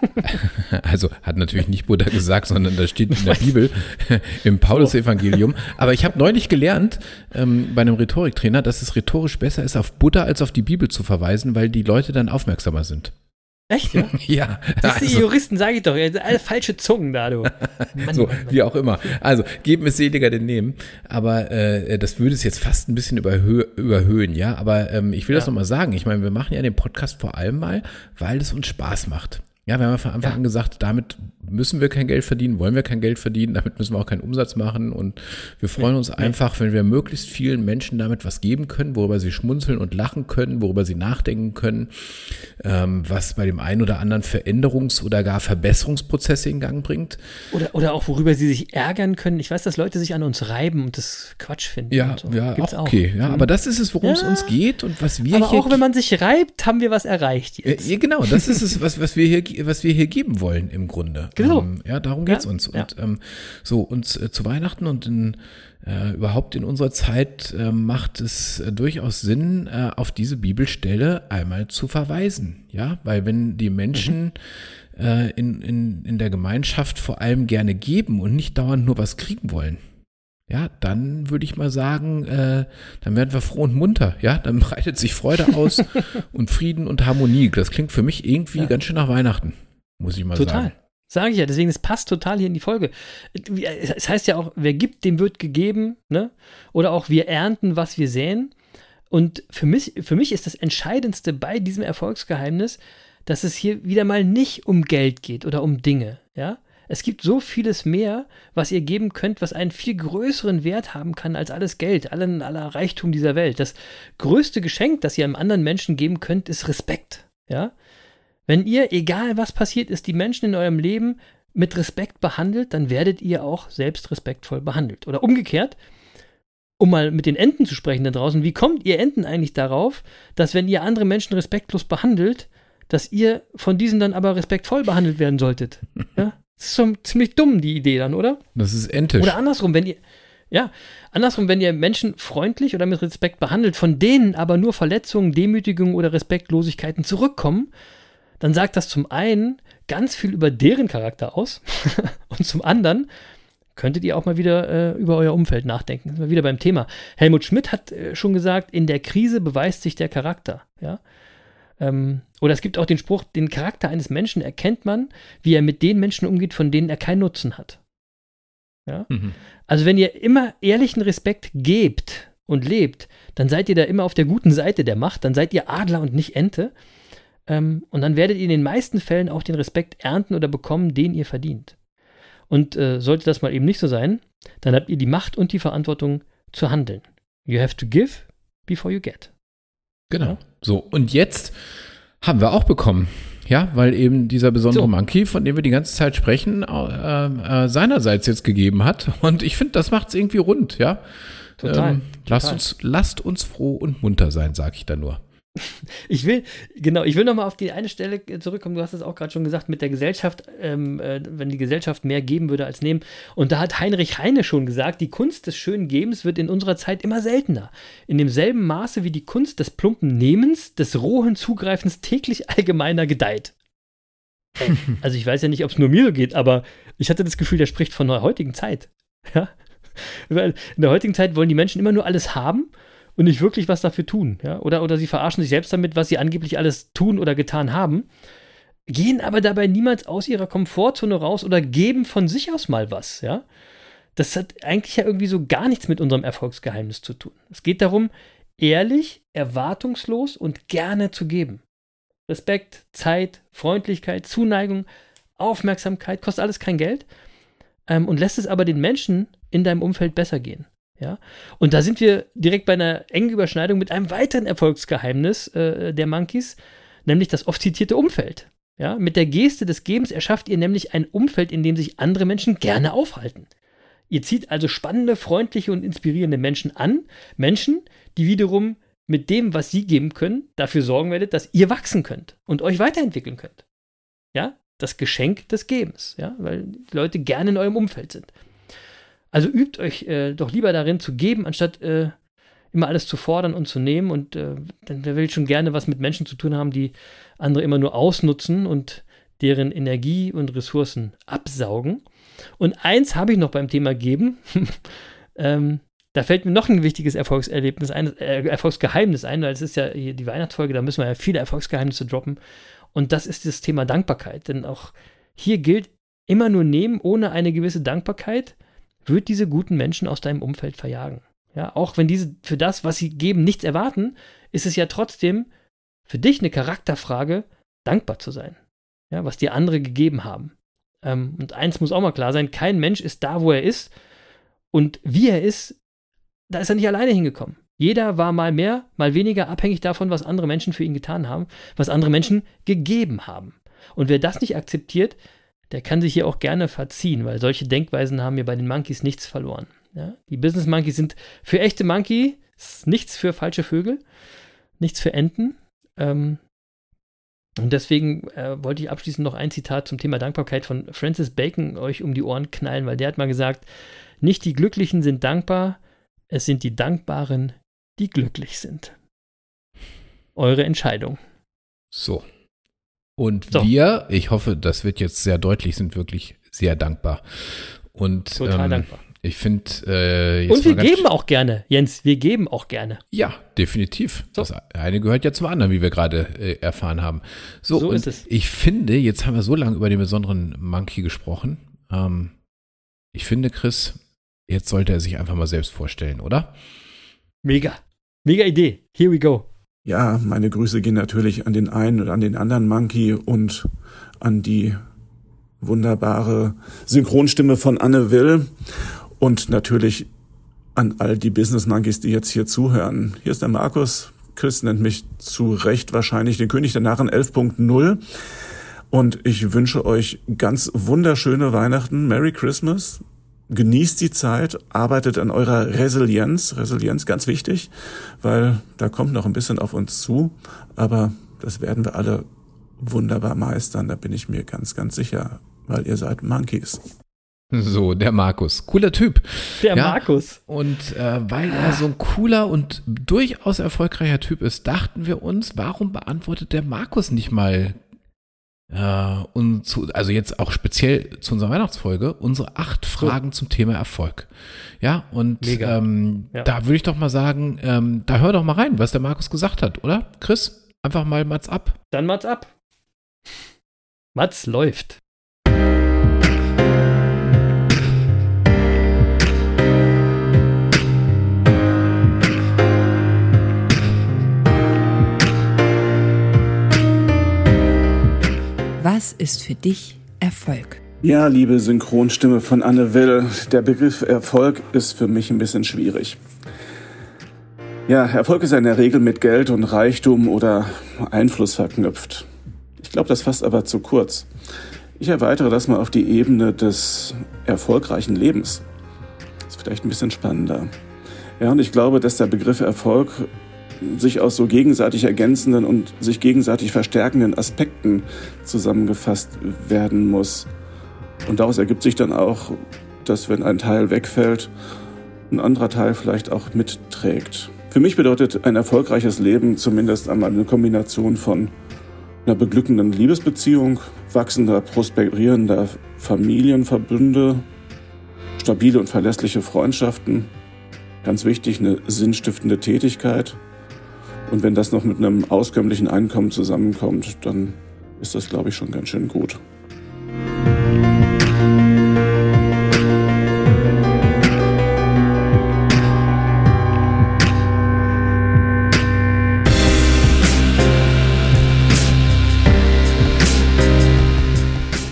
also hat natürlich nicht Buddha gesagt, sondern das steht in der Bibel, im Paulus-Evangelium. Aber ich habe neulich gelernt ähm, bei einem Rhetoriktrainer, dass es rhetorisch besser ist, auf Buddha als auf die Bibel zu verweisen, weil die Leute dann aufmerksamer sind. Echt, ja? Ja, Das sind die also, Juristen, sage ich doch. Alle falsche Zungen da, du. Mann, so, Mann, Mann. wie auch immer. Also, geben ist seliger denn nehmen. Aber äh, das würde es jetzt fast ein bisschen überhö überhöhen, ja. Aber ähm, ich will das Ja. nochmal sagen. Ich meine, wir machen ja den Podcast vor allem mal, weil es uns Spaß macht. Ja, wir haben ja von Anfang Ja. an gesagt, damit müssen wir kein Geld verdienen, wollen wir kein Geld verdienen, damit müssen wir auch keinen Umsatz machen und wir freuen uns einfach, wenn wir möglichst vielen Menschen damit was geben können, worüber sie schmunzeln und lachen können, worüber sie nachdenken können, ähm, was bei dem einen oder anderen Veränderungs- oder gar Verbesserungsprozesse in Gang bringt. Oder, oder auch, worüber sie sich ärgern können. Ich weiß, dass Leute sich an uns reiben und das Quatsch finden. Ja, so. ja, Gibt's auch okay. Ja, Mhm. aber das ist es, worum es Ja. uns geht und was wir Aber hier auch wenn man sich reibt, haben wir was erreicht Äh, jetzt. Ja, genau, das ist es, was, was, wir hier, was wir hier geben wollen im Grunde. Genau. Ähm, ja, darum geht's Ja, uns. ja. Und ähm, so, uns äh, zu Weihnachten und in, äh, überhaupt in unserer Zeit äh, macht es äh, durchaus Sinn, äh, auf diese Bibelstelle einmal zu verweisen. Ja, weil wenn die Menschen äh, in, in, in der Gemeinschaft vor allem gerne geben und nicht dauernd nur was kriegen wollen, ja, dann würde ich mal sagen, äh, dann werden wir froh und munter. Ja, dann breitet sich Freude aus und Frieden und Harmonie. Das klingt für mich irgendwie Ja. ganz schön nach Weihnachten, muss ich mal Total. sagen. Sage ich ja, deswegen, es passt total hier in die Folge. Es heißt ja auch, wer gibt, dem wird gegeben, ne? Oder auch wir ernten, was wir säen. Und für mich, für mich ist das Entscheidendste bei diesem Erfolgsgeheimnis, dass es hier wieder mal nicht um Geld geht oder um Dinge, ja? Es gibt so vieles mehr, was ihr geben könnt, was einen viel größeren Wert haben kann als alles Geld, allen, aller Reichtum dieser Welt. Das größte Geschenk, das ihr einem anderen Menschen geben könnt, ist Respekt. Ja? Wenn ihr, egal was passiert ist, die Menschen in eurem Leben mit Respekt behandelt, dann werdet ihr auch selbst respektvoll behandelt. Oder umgekehrt, um mal mit den Enten zu sprechen da draußen, wie kommt ihr Enten eigentlich darauf, dass wenn ihr andere Menschen respektlos behandelt, dass ihr von diesen dann aber respektvoll behandelt werden solltet? Ja? Das ist schon ziemlich dumm, die Idee dann, oder? Das ist entisch. Oder andersrum, wenn ihr, ja, andersrum, wenn ihr Menschen freundlich oder mit Respekt behandelt, von denen aber nur Verletzungen, Demütigungen oder Respektlosigkeiten zurückkommen, dann sagt das zum einen ganz viel über deren Charakter aus und zum anderen könntet ihr auch mal wieder äh, über euer Umfeld nachdenken. Sind wir wieder beim Thema. Helmut Schmidt hat äh, schon gesagt, in der Krise beweist sich der Charakter. Ja? Ähm, oder es gibt auch den Spruch, den Charakter eines Menschen erkennt man, wie er mit den Menschen umgeht, von denen er keinen Nutzen hat. Ja? Mhm. Also wenn ihr immer ehrlichen Respekt gebt und lebt, dann seid ihr da immer auf der guten Seite der Macht, dann seid ihr Adler und nicht Ente. Ähm, und dann werdet ihr in den meisten Fällen auch den Respekt ernten oder bekommen, den ihr verdient. Und äh, sollte das mal eben nicht so sein, dann habt ihr die Macht und die Verantwortung zu handeln. You have to give before you get. Genau. Ja? So, und jetzt haben wir auch bekommen. Ja, weil eben dieser besondere so. Monkey, von dem wir die ganze Zeit sprechen, äh, äh, seinerseits jetzt gegeben hat. Und ich finde, das macht es irgendwie rund, ja. Total, ähm, total. Lasst, uns, lasst uns froh und munter sein, sage ich da nur. Ich will, genau, ich will nochmal auf die eine Stelle zurückkommen. Du hast es auch gerade schon gesagt, mit der Gesellschaft, ähm, äh, wenn die Gesellschaft mehr geben würde als nehmen. Und da hat Heinrich Heine schon gesagt, die Kunst des schönen Gebens wird in unserer Zeit immer seltener. In demselben Maße wie die Kunst des plumpen Nehmens, des rohen Zugreifens täglich allgemeiner gedeiht. also ich weiß ja nicht, ob es nur mir so geht, aber ich hatte das Gefühl, der spricht von der heutigen Zeit. Ja? Weil in der heutigen Zeit wollen die Menschen immer nur alles haben und nicht wirklich was dafür tun. Ja? Oder, oder sie verarschen sich selbst damit, was sie angeblich alles tun oder getan haben, gehen aber dabei niemals aus ihrer Komfortzone raus oder geben von sich aus mal was. Ja? Das hat eigentlich ja irgendwie so gar nichts mit unserem Erfolgsgeheimnis zu tun. Es geht darum, ehrlich, erwartungslos und gerne zu geben. Respekt, Zeit, Freundlichkeit, Zuneigung, Aufmerksamkeit, kostet alles kein Geld ähm, und lässt es aber den Menschen in deinem Umfeld besser gehen. Ja? Und da sind wir direkt bei einer engen Überschneidung mit einem weiteren Erfolgsgeheimnis äh, der Monkeys, nämlich das oft zitierte Umfeld. Ja? Mit der Geste des Gebens erschafft ihr nämlich ein Umfeld, in dem sich andere Menschen gerne aufhalten. Ihr zieht also spannende, freundliche und inspirierende Menschen an, Menschen, die wiederum mit dem, was sie geben können, dafür sorgen werdet, dass ihr wachsen könnt und euch weiterentwickeln könnt. Ja, das Geschenk des Gebens, ja, weil die Leute gerne in eurem Umfeld sind. Also übt euch äh, doch lieber darin zu geben, anstatt äh, immer alles zu fordern und zu nehmen. Und äh, dann will ich schon gerne was mit Menschen zu tun haben, die andere immer nur ausnutzen und deren Energie und Ressourcen absaugen. Und eins habe ich noch beim Thema geben. ähm, da fällt mir noch ein wichtiges Erfolgserlebnis ein, äh, Erfolgsgeheimnis ein, weil es ist ja die Weihnachtsfolge, da müssen wir ja viele Erfolgsgeheimnisse droppen. Und das ist das Thema Dankbarkeit. Denn auch hier gilt, immer nur nehmen ohne eine gewisse Dankbarkeit wird diese guten Menschen aus deinem Umfeld verjagen. Ja, auch wenn diese für das, was sie geben, nichts erwarten, ist es ja trotzdem für dich eine Charakterfrage, dankbar zu sein. Ja, was dir andere gegeben haben. Ähm, und eins muss auch mal klar sein: kein Mensch ist da, wo er ist. Und wie er ist, da ist er nicht alleine hingekommen. Jeder war mal mehr, mal weniger abhängig davon, was andere Menschen für ihn getan haben, was andere Menschen gegeben haben. Und wer das nicht akzeptiert, der kann sich hier auch gerne verziehen, weil solche Denkweisen haben mir bei den Monkeys nichts verloren. Ja? Die Business Monkeys sind für echte Monkeys nichts für falsche Vögel, nichts für Enten. Ähm, und deswegen äh, wollte ich abschließend noch ein Zitat zum Thema Dankbarkeit von Francis Bacon euch um die Ohren knallen, weil der hat mal gesagt, nicht die Glücklichen sind dankbar, es sind die Dankbaren, die glücklich sind. Eure Entscheidung. So. Und so. wir, ich hoffe, das wird jetzt sehr deutlich, sind wirklich sehr dankbar. Und Total ähm, dankbar. Ich finde. Äh, Und wir geben auch gerne, Jens, wir geben auch gerne. Ja, definitiv. So. Das eine gehört ja zum anderen, wie wir gerade äh, erfahren haben. So, so ist es. Ich finde, jetzt haben wir so lange über den besonderen Monkey gesprochen. Ähm, ich finde, Chris, jetzt sollte er sich einfach mal selbst vorstellen, oder? Mega. Mega Idee. Here we go. Ja, meine Grüße gehen natürlich an den einen und an den anderen Monkey und an die wunderbare Synchronstimme von Anne Will. Und natürlich an all die Business Monkeys, die jetzt hier zuhören. Hier ist der Markus. Chris nennt mich zu Recht wahrscheinlich den König der Narren 11.0. Und ich wünsche euch ganz wunderschöne Weihnachten. Merry Christmas. Genießt die Zeit, arbeitet an eurer Resilienz. Resilienz ganz wichtig, weil da kommt noch ein bisschen auf uns zu. Aber das werden wir alle wunderbar meistern. Da bin ich mir ganz, ganz sicher, weil ihr seid Monkeys. So, der Markus. Cooler Typ. Der ja, Markus. Und äh, weil er so ein cooler und durchaus erfolgreicher Typ ist, dachten wir uns, warum beantwortet der Markus nicht mal äh, und zu, also jetzt auch speziell zu unserer Weihnachtsfolge, unsere acht Fragen zum Thema Erfolg. Ja, und ähm, ja. da würde ich doch mal sagen, ähm, da hör doch mal rein, was der Markus gesagt hat, oder? Chris, einfach mal Mats ab. Dann Mats ab. Mats läuft. Was ist für dich Erfolg? Ja, liebe Synchronstimme von Anne Will, der Begriff Erfolg ist für mich ein bisschen schwierig. Ja, Erfolg ist in der Regel mit Geld und Reichtum oder Einfluss verknüpft. Ich glaube, das fasst aber zu kurz. Ich erweitere das mal auf die Ebene des erfolgreichen Lebens. Das ist vielleicht ein bisschen spannender. Ja, und ich glaube, dass der Begriff Erfolg sich aus so gegenseitig ergänzenden und sich gegenseitig verstärkenden Aspekten zusammengefasst werden muss. Und daraus ergibt sich dann auch, dass wenn ein Teil wegfällt, ein anderer Teil vielleicht auch mitträgt. Für mich bedeutet ein erfolgreiches Leben zumindest einmal eine Kombination von einer beglückenden Liebesbeziehung, wachsender, prosperierender Familienverbünde, stabile und verlässliche Freundschaften, ganz wichtig eine sinnstiftende Tätigkeit und wenn das noch mit einem auskömmlichen Einkommen zusammenkommt, dann ist das, glaube ich, schon ganz schön gut.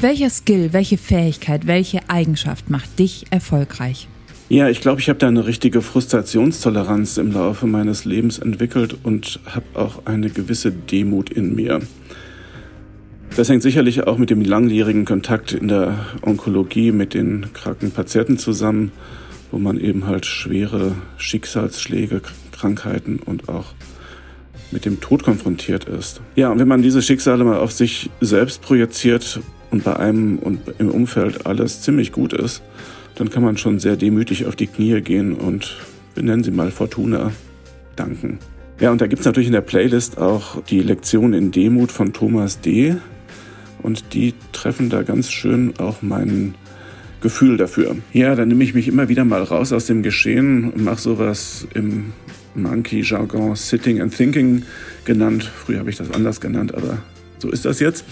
Welcher Skill, welche Fähigkeit, welche Eigenschaft macht dich erfolgreich? Ja, ich glaube, ich habe da eine richtige Frustrationstoleranz im Laufe meines Lebens entwickelt und habe auch eine gewisse Demut in mir. Das hängt sicherlich auch mit dem langjährigen Kontakt in der Onkologie mit den kranken Patienten zusammen, wo man eben halt schwere Schicksalsschläge, Krankheiten und auch mit dem Tod konfrontiert ist. Ja, und wenn man diese Schicksale mal auf sich selbst projiziert und bei einem und im Umfeld alles ziemlich gut ist, dann kann man schon sehr demütig auf die Knie gehen und, wir nennen sie mal Fortuna, danken. Ja, und da gibt es natürlich in der Playlist auch die Lektion in Demut von Thomas D. Und die treffen da ganz schön auch mein Gefühl dafür. Ja, dann nehme ich mich immer wieder mal raus aus dem Geschehen und mache sowas im Monkey-Jargon Sitting and Thinking genannt. Früher habe ich das anders genannt, aber so ist das jetzt.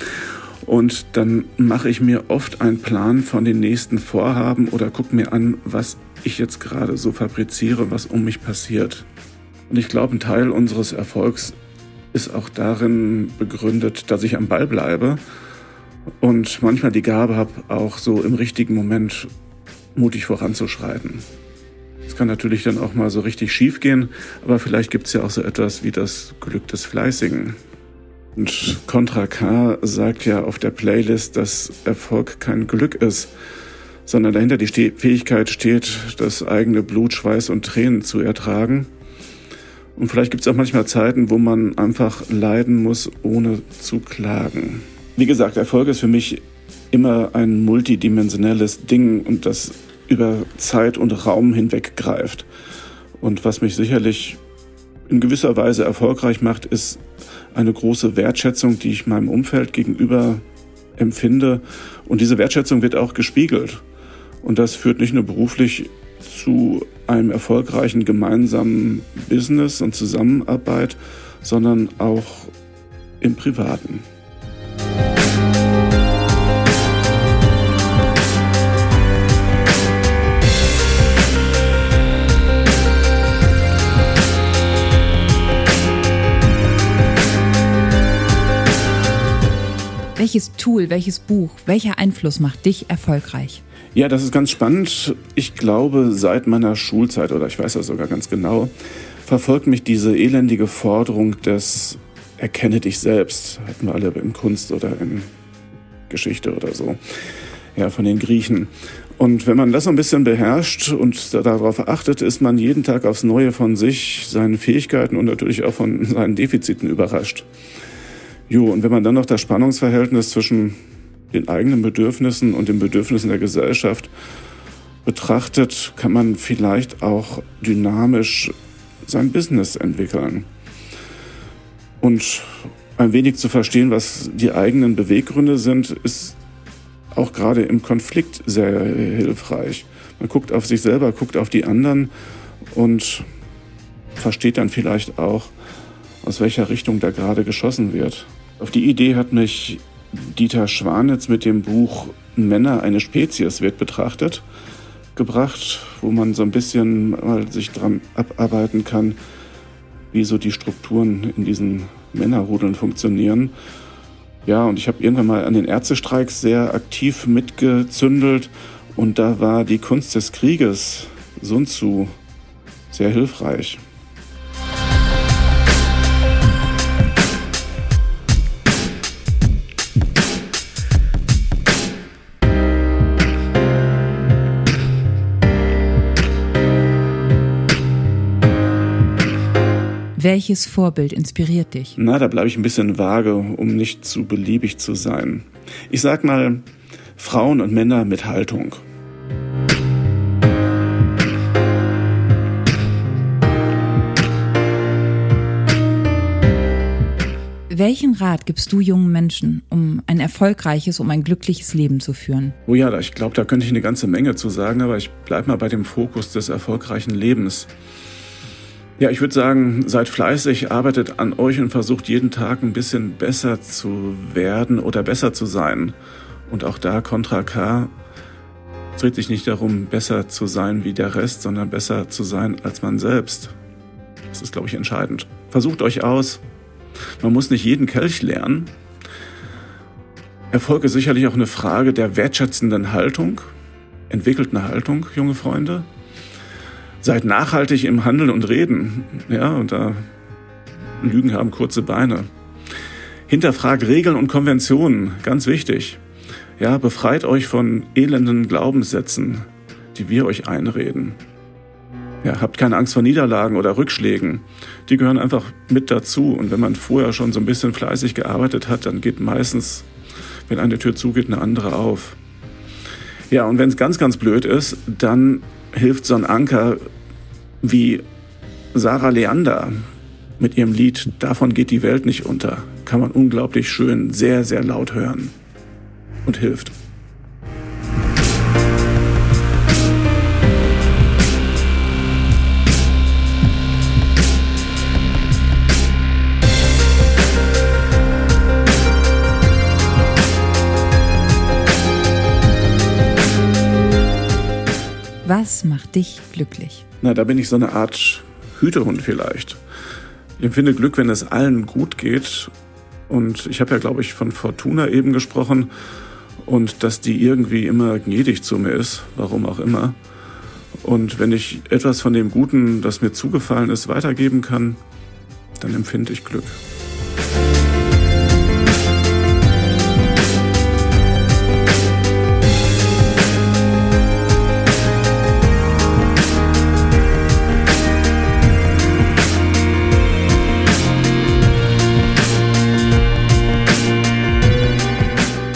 Und dann mache ich mir oft einen Plan von den nächsten Vorhaben oder gucke mir an, was ich jetzt gerade so fabriziere, was um mich passiert. Und ich glaube, ein Teil unseres Erfolgs ist auch darin begründet, dass ich am Ball bleibe und manchmal die Gabe habe, auch so im richtigen Moment mutig voranzuschreiten. Es kann natürlich dann auch mal so richtig schief gehen, aber vielleicht gibt es ja auch so etwas wie das Glück des Fleißigen. Und Contra K sagt ja auf der Playlist, dass Erfolg kein Glück ist, sondern dahinter die Fähigkeit steht, das eigene Blut, Schweiß und Tränen zu ertragen. Und vielleicht gibt es auch manchmal Zeiten, wo man einfach leiden muss, ohne zu klagen. Wie gesagt, Erfolg ist für mich immer ein multidimensionelles Ding und das über Zeit und Raum hinweg greift. Und was mich sicherlich in gewisser Weise erfolgreich macht, ist eine große Wertschätzung, die ich meinem Umfeld gegenüber empfinde. Und diese Wertschätzung wird auch gespiegelt. Und das führt nicht nur beruflich zu einem erfolgreichen gemeinsamen Business und Zusammenarbeit, sondern auch im Privaten. Welches Tool, welches Buch, welcher Einfluss macht dich erfolgreich? Ja, das ist ganz spannend. Ich glaube, seit meiner Schulzeit, oder ich weiß das sogar ganz genau, verfolgt mich diese elendige Forderung des Erkenne dich selbst. Hatten wir alle in Kunst oder in Geschichte oder so. Ja, von den Griechen. Und wenn man das so ein bisschen beherrscht und darauf achtet, ist man jeden Tag aufs Neue von sich, seinen Fähigkeiten und natürlich auch von seinen Defiziten überrascht. Jo, und wenn man dann noch das Spannungsverhältnis zwischen den eigenen Bedürfnissen und den Bedürfnissen der Gesellschaft betrachtet, kann man vielleicht auch dynamisch sein Business entwickeln. Und ein wenig zu verstehen, was die eigenen Beweggründe sind, ist auch gerade im Konflikt sehr hilfreich. Man guckt auf sich selber, guckt auf die anderen und versteht dann vielleicht auch, aus welcher Richtung da gerade geschossen wird. Auf die Idee hat mich Dieter Schwanitz mit dem Buch Männer, eine Spezies wird betrachtet gebracht, wo man so ein bisschen mal sich dran abarbeiten kann, wie so die Strukturen in diesen Männerrudeln funktionieren. Ja, und ich habe irgendwann mal an den Ärztestreiks sehr aktiv mitgezündelt und da war die Kunst des Krieges Sun Tzu sehr hilfreich. Welches Vorbild inspiriert dich? Na, da bleibe ich ein bisschen vage, um nicht zu beliebig zu sein. Ich sag mal Frauen und Männer mit Haltung. Welchen Rat gibst du jungen Menschen, um ein erfolgreiches, um ein glückliches Leben zu führen? Oh ja, ich glaube, da könnte ich eine ganze Menge zu sagen, aber ich bleibe mal bei dem Fokus des erfolgreichen Lebens. Ja, ich würde sagen, seid fleißig, arbeitet an euch und versucht jeden Tag ein bisschen besser zu werden oder besser zu sein. Und auch da Contra K dreht sich nicht darum, besser zu sein wie der Rest, sondern besser zu sein als man selbst. Das ist, glaube ich, entscheidend. Versucht euch aus. Man muss nicht jeden Kelch lernen. Erfolg ist sicherlich auch eine Frage der wertschätzenden Haltung. Entwickelt eine Haltung, junge Freunde. Seid nachhaltig im Handeln und Reden. Ja, und da Lügen haben kurze Beine. Hinterfragt Regeln und Konventionen, ganz wichtig. Ja, befreit euch von elenden Glaubenssätzen, die wir euch einreden. Ja, habt keine Angst vor Niederlagen oder Rückschlägen. Die gehören einfach mit dazu. Und wenn man vorher schon so ein bisschen fleißig gearbeitet hat, dann geht meistens, wenn eine Tür zugeht, eine andere auf. Ja, und wenn es ganz, ganz blöd ist, dann hilft so ein Anker wie Sarah Leander mit ihrem Lied Davon geht die Welt nicht unter. Kann man unglaublich schön, sehr, sehr laut hören und hilft. Was macht dich glücklich? Na, da bin ich so eine Art Hütehund vielleicht. Ich empfinde Glück, wenn es allen gut geht. Und ich habe ja, glaube ich, von Fortuna eben gesprochen und dass die irgendwie immer gnädig zu mir ist, warum auch immer. Und wenn ich etwas von dem Guten, das mir zugefallen ist, weitergeben kann, dann empfinde ich Glück.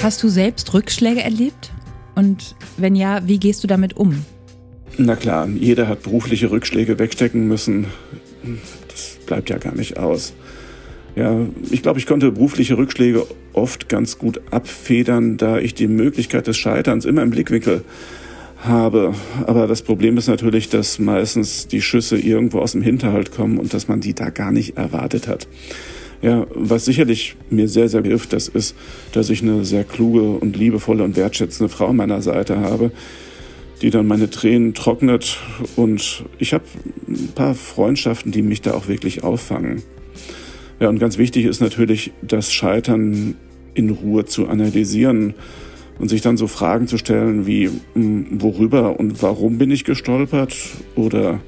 Hast du selbst Rückschläge erlebt? Und wenn ja, wie gehst du damit um? Na klar, jeder hat berufliche Rückschläge wegstecken müssen. Das bleibt ja gar nicht aus. Ja, ich glaube, ich konnte berufliche Rückschläge oft ganz gut abfedern, da ich die Möglichkeit des Scheiterns immer im Blickwinkel habe. Aber das Problem ist natürlich, dass meistens die Schüsse irgendwo aus dem Hinterhalt kommen und dass man die da gar nicht erwartet hat. Ja, was sicherlich mir sehr, sehr hilft, das ist, dass ich eine sehr kluge und liebevolle und wertschätzende Frau an meiner Seite habe, die dann meine Tränen trocknet. Und ich habe ein paar Freundschaften, die mich da auch wirklich auffangen. Ja, und ganz wichtig ist natürlich, das Scheitern in Ruhe zu analysieren und sich dann so Fragen zu stellen wie, worüber und warum bin ich gestolpert oder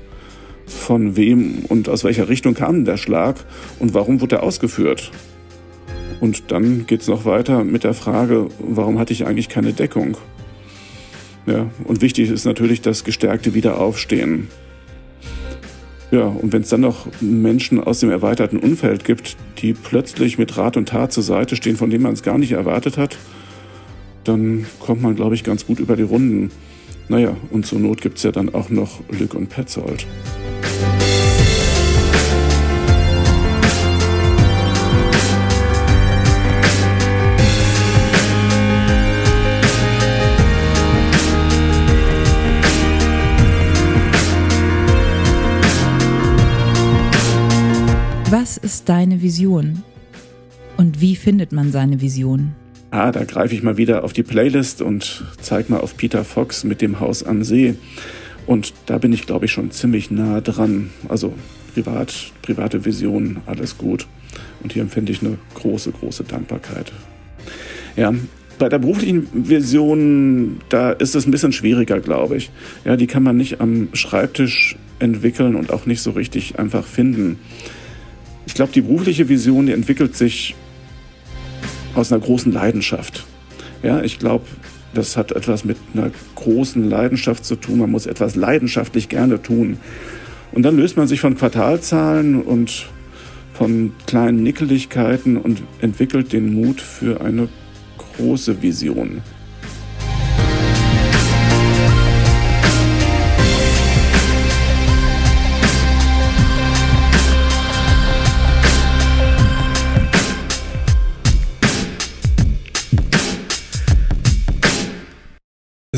von wem und aus welcher Richtung kam der Schlag und warum wurde er ausgeführt. Und dann geht es noch weiter mit der Frage, warum hatte ich eigentlich keine Deckung? Ja, und wichtig ist natürlich das gestärkte Wiederaufstehen. Ja, und wenn es dann noch Menschen aus dem erweiterten Umfeld gibt, die plötzlich mit Rat und Tat zur Seite stehen, von denen man es gar nicht erwartet hat, dann kommt man, glaube ich, ganz gut über die Runden. Naja, und zur Not gibt es ja dann auch noch Lück und Petzold. Was ist deine Vision? Und wie findet man seine Vision? Ah, da greife ich mal wieder auf die Playlist und zeige mal auf Peter Fox mit dem Haus am See. Und da bin ich, glaube ich, schon ziemlich nah dran. Also privat, private Vision, alles gut. Und hier empfinde ich eine große, große Dankbarkeit. Ja, bei der beruflichen Vision, da ist es ein bisschen schwieriger, glaube ich. Ja, die kann man nicht am Schreibtisch entwickeln und auch nicht so richtig einfach finden. Ich glaube, die berufliche Vision, die entwickelt sich aus einer großen Leidenschaft. Ja, ich glaube, das hat etwas mit einer großen Leidenschaft zu tun. Man muss etwas leidenschaftlich gerne tun. Und dann löst man sich von Quartalzahlen und von kleinen Nickeligkeiten und entwickelt den Mut für eine große Vision.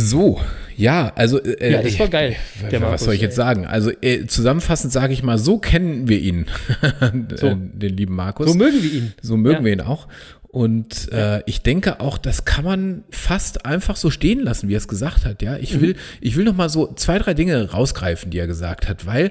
So, ja, also. Äh, Ja, das war geil, äh, was Markus, soll ich jetzt ey. sagen? Also äh, zusammenfassend sage ich mal, so kennen wir ihn, So. äh, den lieben Markus. So mögen wir ihn. So mögen Ja. wir ihn auch. Und äh, ich denke auch, das kann man fast einfach so stehen lassen, wie er es gesagt hat. Ja, ich will, ich will noch mal so zwei, drei Dinge rausgreifen, die er gesagt hat, weil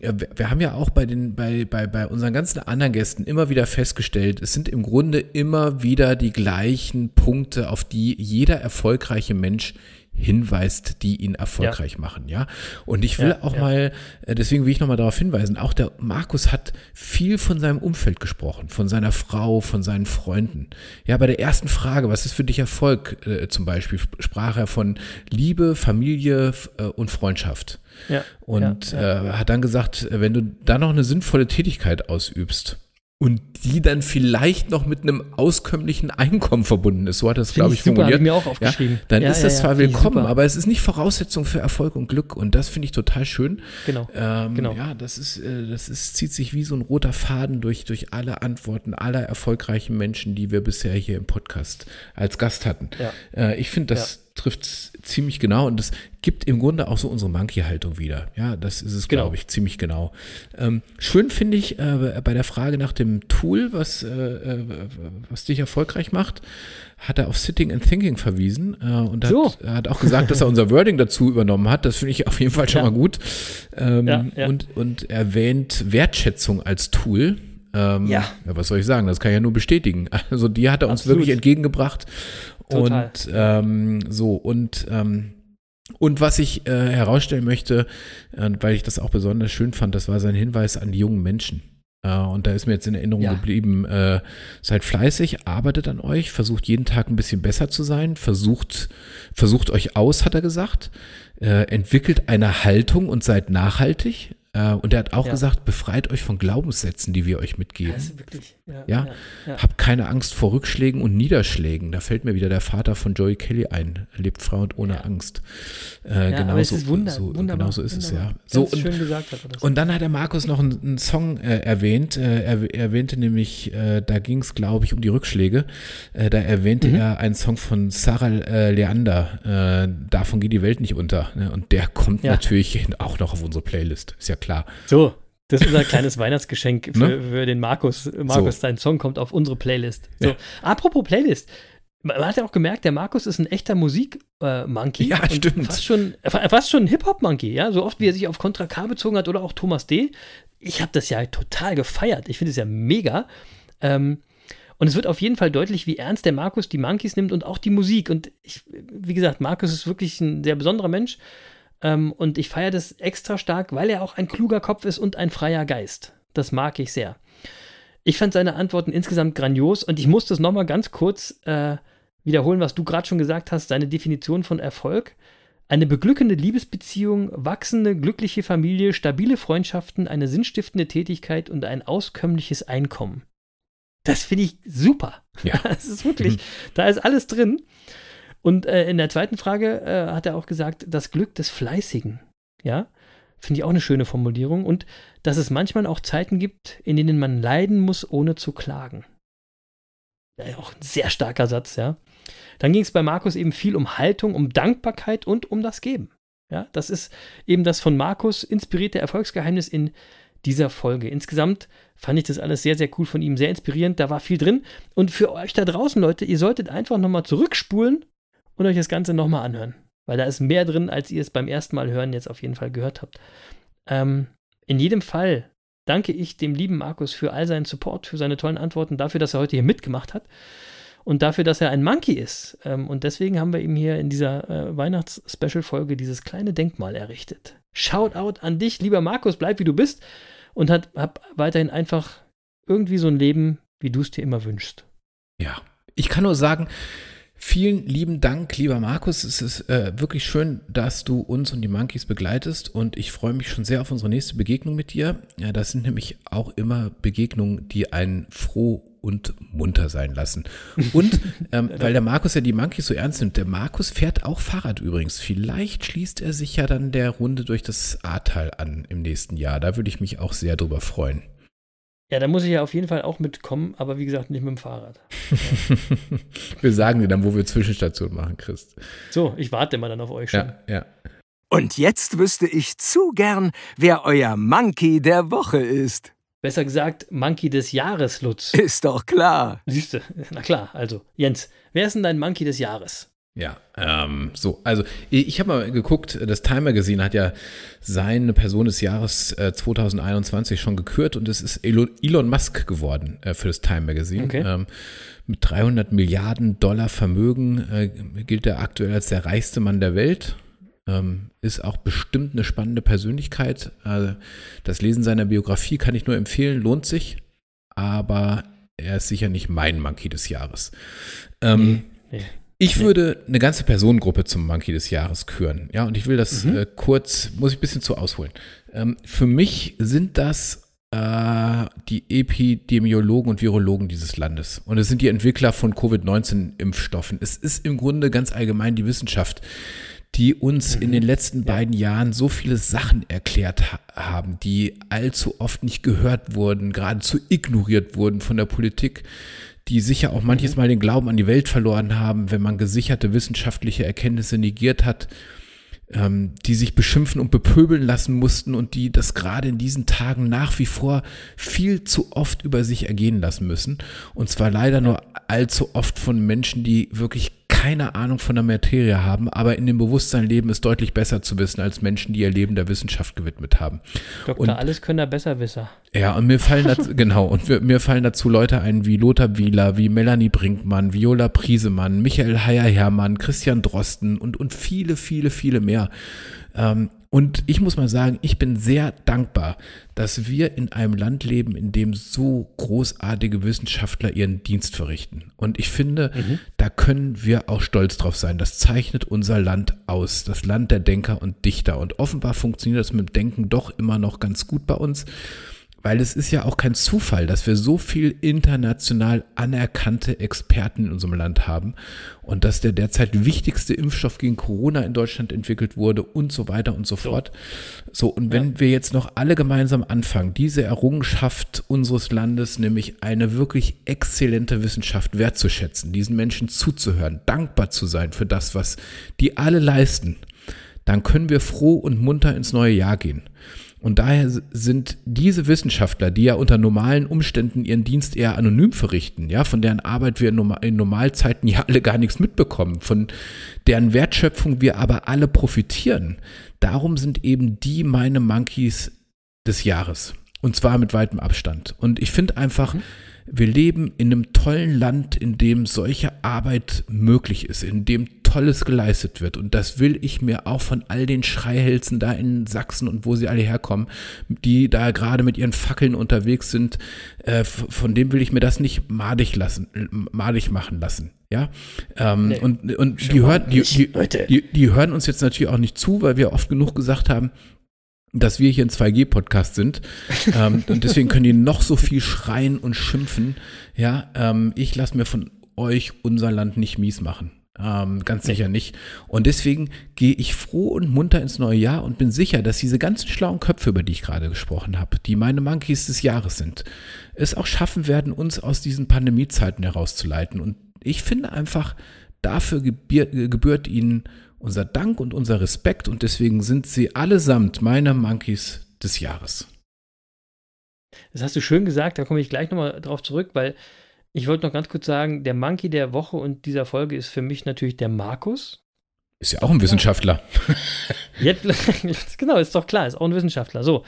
äh, wir- wir haben ja auch bei den, bei, bei, bei unseren ganzen anderen Gästen immer wieder festgestellt, es sind im Grunde immer wieder die gleichen Punkte, auf die jeder erfolgreiche Mensch hinweist, die ihn erfolgreich machen, ja. Und ich will Ja, auch ja. mal, äh, deswegen will ich nochmal darauf hinweisen, auch der Markus hat viel von seinem Umfeld gesprochen, von seiner Frau, von seinen Freunden. Ja, bei der ersten Frage, was ist für dich Erfolg, äh, zum Beispiel, sprach er von Liebe, Familie äh, und Freundschaft. Ja. Und ja, Äh, hat dann gesagt, äh, wenn du dann noch eine sinnvolle Tätigkeit ausübst und die dann vielleicht noch mit einem auskömmlichen Einkommen verbunden ist, so hat Finde glaube ich super, formuliert. ich mir auch aufgeschrieben. Ja, dann Ja, ist ja, das zwar willkommen, aber es ist nicht Voraussetzung für Erfolg und Glück und das finde ich total schön. Genau. Ähm, Genau. Ja, das ist, äh, das ist, zieht sich wie so ein roter Faden durch, durch alle Antworten aller erfolgreichen Menschen, die wir bisher hier im Podcast als Gast hatten. Ja. Äh, ich finde, das trifft ziemlich genau und das gibt im Grunde auch so unsere Monkey-Haltung wieder. Ja, das ist es, Genau. glaube ich, ziemlich genau. Ähm, schön finde ich äh, bei der Frage nach dem Tool, was, äh, äh, was dich erfolgreich macht, hat er auf Sitting and Thinking verwiesen äh, und hat, So. hat auch gesagt, dass er unser Wording dazu übernommen hat. Das finde ich auf jeden Fall schon Ja. mal gut. Ähm, Ja, ja. Und, und erwähnt Wertschätzung als Tool. Ähm, Ja. Was soll ich sagen? Das kann ich ja nur bestätigen. Also die hat er uns Absolut. wirklich entgegengebracht. Total. Und ähm, so, und ähm, und was ich äh, herausstellen möchte, äh, weil ich das auch besonders schön fand, das war sein Hinweis an die jungen Menschen. Äh, und da ist mir jetzt in Erinnerung Ja. geblieben, äh, seid fleißig, arbeitet an euch, versucht jeden Tag ein bisschen besser zu sein, versucht, versucht euch aus, hat er gesagt, äh, entwickelt eine Haltung und seid nachhaltig. Äh, und er hat auch Ja. gesagt, befreit euch von Glaubenssätzen, die wir euch mitgeben. Das ist wirklich, ja, Ja, ja. Habt keine Angst vor Rückschlägen und Niederschlägen. Da fällt mir wieder der Vater von Joey Kelly ein. Lebt frei und ohne Ja. Angst. Äh, Ja, genau aber es so, ist wunder, so, genau so ist es, ja. So, und, schön gesagt hat und dann hat der Markus noch einen, einen Song äh, erwähnt. Äh, er erwähnte nämlich, äh, da ging es, glaube ich, um die Rückschläge. Äh, da erwähnte Mhm. er einen Song von Sarah äh, Leander. Äh, Davon geht die Welt nicht unter. Ne? Und der kommt natürlich auch noch auf unsere Playlist. Ist ja klar. so, das ist unser kleines Weihnachtsgeschenk für, Ne? für den Markus. Markus, So. dein Song kommt auf unsere Playlist. So, Ja. apropos Playlist. Man hat ja auch gemerkt, der Markus ist ein echter Musik-Monkey. Ja, und stimmt. Fast schon, fa- fast schon ein Hip-Hop-Monkey, ja. So oft, wie er sich auf Contra K bezogen hat oder auch Thomas D. Ich habe das ja total gefeiert. Ich finde es ja mega. Ähm, und es wird auf jeden Fall deutlich, wie ernst der Markus die Monkeys nimmt und auch die Musik. Und ich, wie gesagt, Markus ist wirklich ein sehr besonderer Mensch. Ähm, und ich feiere das extra stark, weil er auch ein kluger Kopf ist und ein freier Geist. Das mag ich sehr. Ich fand seine Antworten insgesamt grandios und ich muss das nochmal ganz kurz äh, wiederholen, was du gerade schon gesagt hast, seine Definition von Erfolg. Eine beglückende Liebesbeziehung, wachsende, glückliche Familie, stabile Freundschaften, eine sinnstiftende Tätigkeit und ein auskömmliches Einkommen. Das finde ich super. Ja. Das ist wirklich, da ist alles drin. Und äh, in der zweiten Frage äh, hat er auch gesagt, das Glück des Fleißigen. Ja, finde ich auch eine schöne Formulierung. Und dass es manchmal auch Zeiten gibt, in denen man leiden muss, ohne zu klagen. Ja, auch ein sehr starker Satz, ja. Dann ging es bei Markus eben viel um Haltung, um Dankbarkeit und um das Geben. Ja, das ist eben das von Markus inspirierte Erfolgsgeheimnis in dieser Folge. Insgesamt fand ich das alles sehr, sehr cool von ihm, sehr inspirierend. Da war viel drin. Und für euch da draußen, Leute, ihr solltet einfach nochmal zurückspulen und euch das Ganze nochmal anhören. Weil da ist mehr drin, als ihr es beim ersten Mal hören jetzt auf jeden Fall gehört habt. Ähm, in jedem Fall danke ich dem lieben Markus für all seinen Support, für seine tollen Antworten, dafür, dass er heute hier mitgemacht hat und dafür, dass er ein Monkey ist. Ähm, und deswegen haben wir ihm hier in dieser äh, Weihnachts-Special-Folge dieses kleine Denkmal errichtet. Shoutout an dich, lieber Markus, bleib wie du bist und hat, hab weiterhin einfach irgendwie so ein Leben, wie du es dir immer wünschst. Ja, ich kann nur sagen, vielen lieben Dank, lieber Markus. Es ist äh, wirklich schön, dass du uns und die Monkeys begleitest und ich freue mich schon sehr auf unsere nächste Begegnung mit dir. Ja, das sind nämlich auch immer Begegnungen, die einen froh und munter sein lassen. Und ähm, weil der Markus ja die Monkeys so ernst nimmt, der Markus fährt auch Fahrrad übrigens. Vielleicht schließt er sich ja dann der Runde durch das Ahrtal an im nächsten Jahr. Da würde ich mich auch sehr drüber freuen. Ja, da muss ich ja auf jeden Fall auch mitkommen, aber wie gesagt, nicht mit dem Fahrrad. wir sagen dir dann, wo wir Zwischenstationen machen, Christ. So, ich warte immer dann auf euch schon. Ja, ja. Und jetzt wüsste ich zu gern, wer euer Monkey der Woche ist. Besser gesagt, Monkey des Jahres, Lutz. Ist doch klar. Siehste, na klar, also, Jens, wer ist denn dein Monkey des Jahres? Ja, ähm, so, also ich habe mal geguckt, das Time Magazine hat ja seine Person des Jahres äh, 2021 schon gekürt und es ist Elon, Musk geworden äh, für das Time Magazine. Okay. Ähm, mit 300 Milliarden Dollar Vermögen äh, gilt er aktuell als der reichste Mann der Welt. Ähm, ist auch bestimmt eine spannende Persönlichkeit. Äh, das Lesen seiner Biografie kann ich nur empfehlen, lohnt sich, aber er ist sicher nicht mein Monkey des Jahres. Ähm, Nee, nee. Ich würde eine ganze Personengruppe zum Monkey des Jahres küren. Ja, und ich will das äh, kurz, muss ich ein bisschen zu ausholen. Ähm, für mich sind das äh, die Epidemiologen und Virologen dieses Landes. Und es sind die Entwickler von Covid-19-Impfstoffen. Es ist im Grunde ganz allgemein die Wissenschaft, die uns in den letzten beiden Jahren so viele Sachen erklärt ha haben, die allzu oft nicht gehört wurden, geradezu ignoriert wurden von der Politik, die sicher auch manches Mal den Glauben an die Welt verloren haben, wenn man gesicherte wissenschaftliche Erkenntnisse negiert hat, ähm, die sich beschimpfen und bepöbeln lassen mussten und die das gerade in diesen Tagen nach wie vor viel zu oft über sich ergehen lassen müssen. Und zwar leider nur allzu oft von Menschen, die wirklich keine Ahnung von der Materie haben, aber in dem Bewusstsein leben, es deutlich besser zu wissen als Menschen, die ihr Leben der Wissenschaft gewidmet haben. Dr. Und- Alleskönner Besserwisser. Ja, und mir fallen dazu, genau, und wir, mir fallen dazu Leute ein wie Lothar Wieler, wie Melanie Brinkmann, Viola Priesemann, Michael Heyer-Hermann, Christian Drosten und, und viele, viele, viele mehr. Ähm, und ich muss mal sagen, ich bin sehr dankbar, dass wir in einem Land leben, in dem so großartige Wissenschaftler ihren Dienst verrichten. Und ich finde, mhm. da können wir auch stolz drauf sein. Das zeichnet unser Land aus, das Land der Denker und Dichter. Und offenbar funktioniert das mit dem Denken doch immer noch ganz gut bei uns. Weil es ist ja auch kein Zufall, dass wir so viel international anerkannte Experten in unserem Land haben und dass der derzeit wichtigste Impfstoff gegen Corona in Deutschland entwickelt wurde und so weiter und so fort. So, und wenn ja. wir jetzt noch alle gemeinsam anfangen, diese Errungenschaft unseres Landes, nämlich eine wirklich exzellente Wissenschaft wertzuschätzen, diesen Menschen zuzuhören, dankbar zu sein für das, was die alle leisten, dann können wir froh und munter ins neue Jahr gehen. Und daher sind diese Wissenschaftler, die ja unter normalen Umständen ihren Dienst eher anonym verrichten, ja, von deren Arbeit wir in Normalzeiten ja alle gar nichts mitbekommen, von deren Wertschöpfung wir aber alle profitieren. Darum sind eben die meine Monkeys des Jahres. Und zwar mit weitem Abstand. Und ich finde einfach, mhm wir leben in einem tollen Land, in dem solche Arbeit möglich ist, in dem Tolles geleistet wird. Und das will ich mir auch von all den Schreihälsen da in Sachsen und wo sie alle herkommen, die da gerade mit ihren Fackeln unterwegs sind, äh, von dem will ich mir das nicht madig lassen, madig machen lassen. Ja, ähm, nee, und, und die hören, die, die, die, die hören uns jetzt natürlich auch nicht zu, weil wir oft genug gesagt haben, dass wir hier ein 2G-Podcast sind. ähm, und deswegen können die noch so viel schreien und schimpfen. Ja, ähm, ich lasse mir von euch unser Land nicht mies machen. Ähm, ganz sicher nee. nicht. Und deswegen gehe ich froh und munter ins neue Jahr und bin sicher, dass diese ganzen schlauen Köpfe, über die ich gerade gesprochen habe, die meine Monkeys des Jahres sind, es auch schaffen werden, uns aus diesen Pandemiezeiten herauszuleiten. Und ich finde einfach, dafür gebührt ihnen unser Dank und unser Respekt und deswegen sind sie allesamt meine Monkeys des Jahres. Das hast du schön gesagt, da komme ich gleich nochmal drauf zurück, weil ich wollte noch ganz kurz sagen, der Monkey der Woche und dieser Folge ist für mich natürlich der Markus. Ist ja auch ein Wissenschaftler. Jetzt, genau, ist doch klar, ist auch ein Wissenschaftler. So.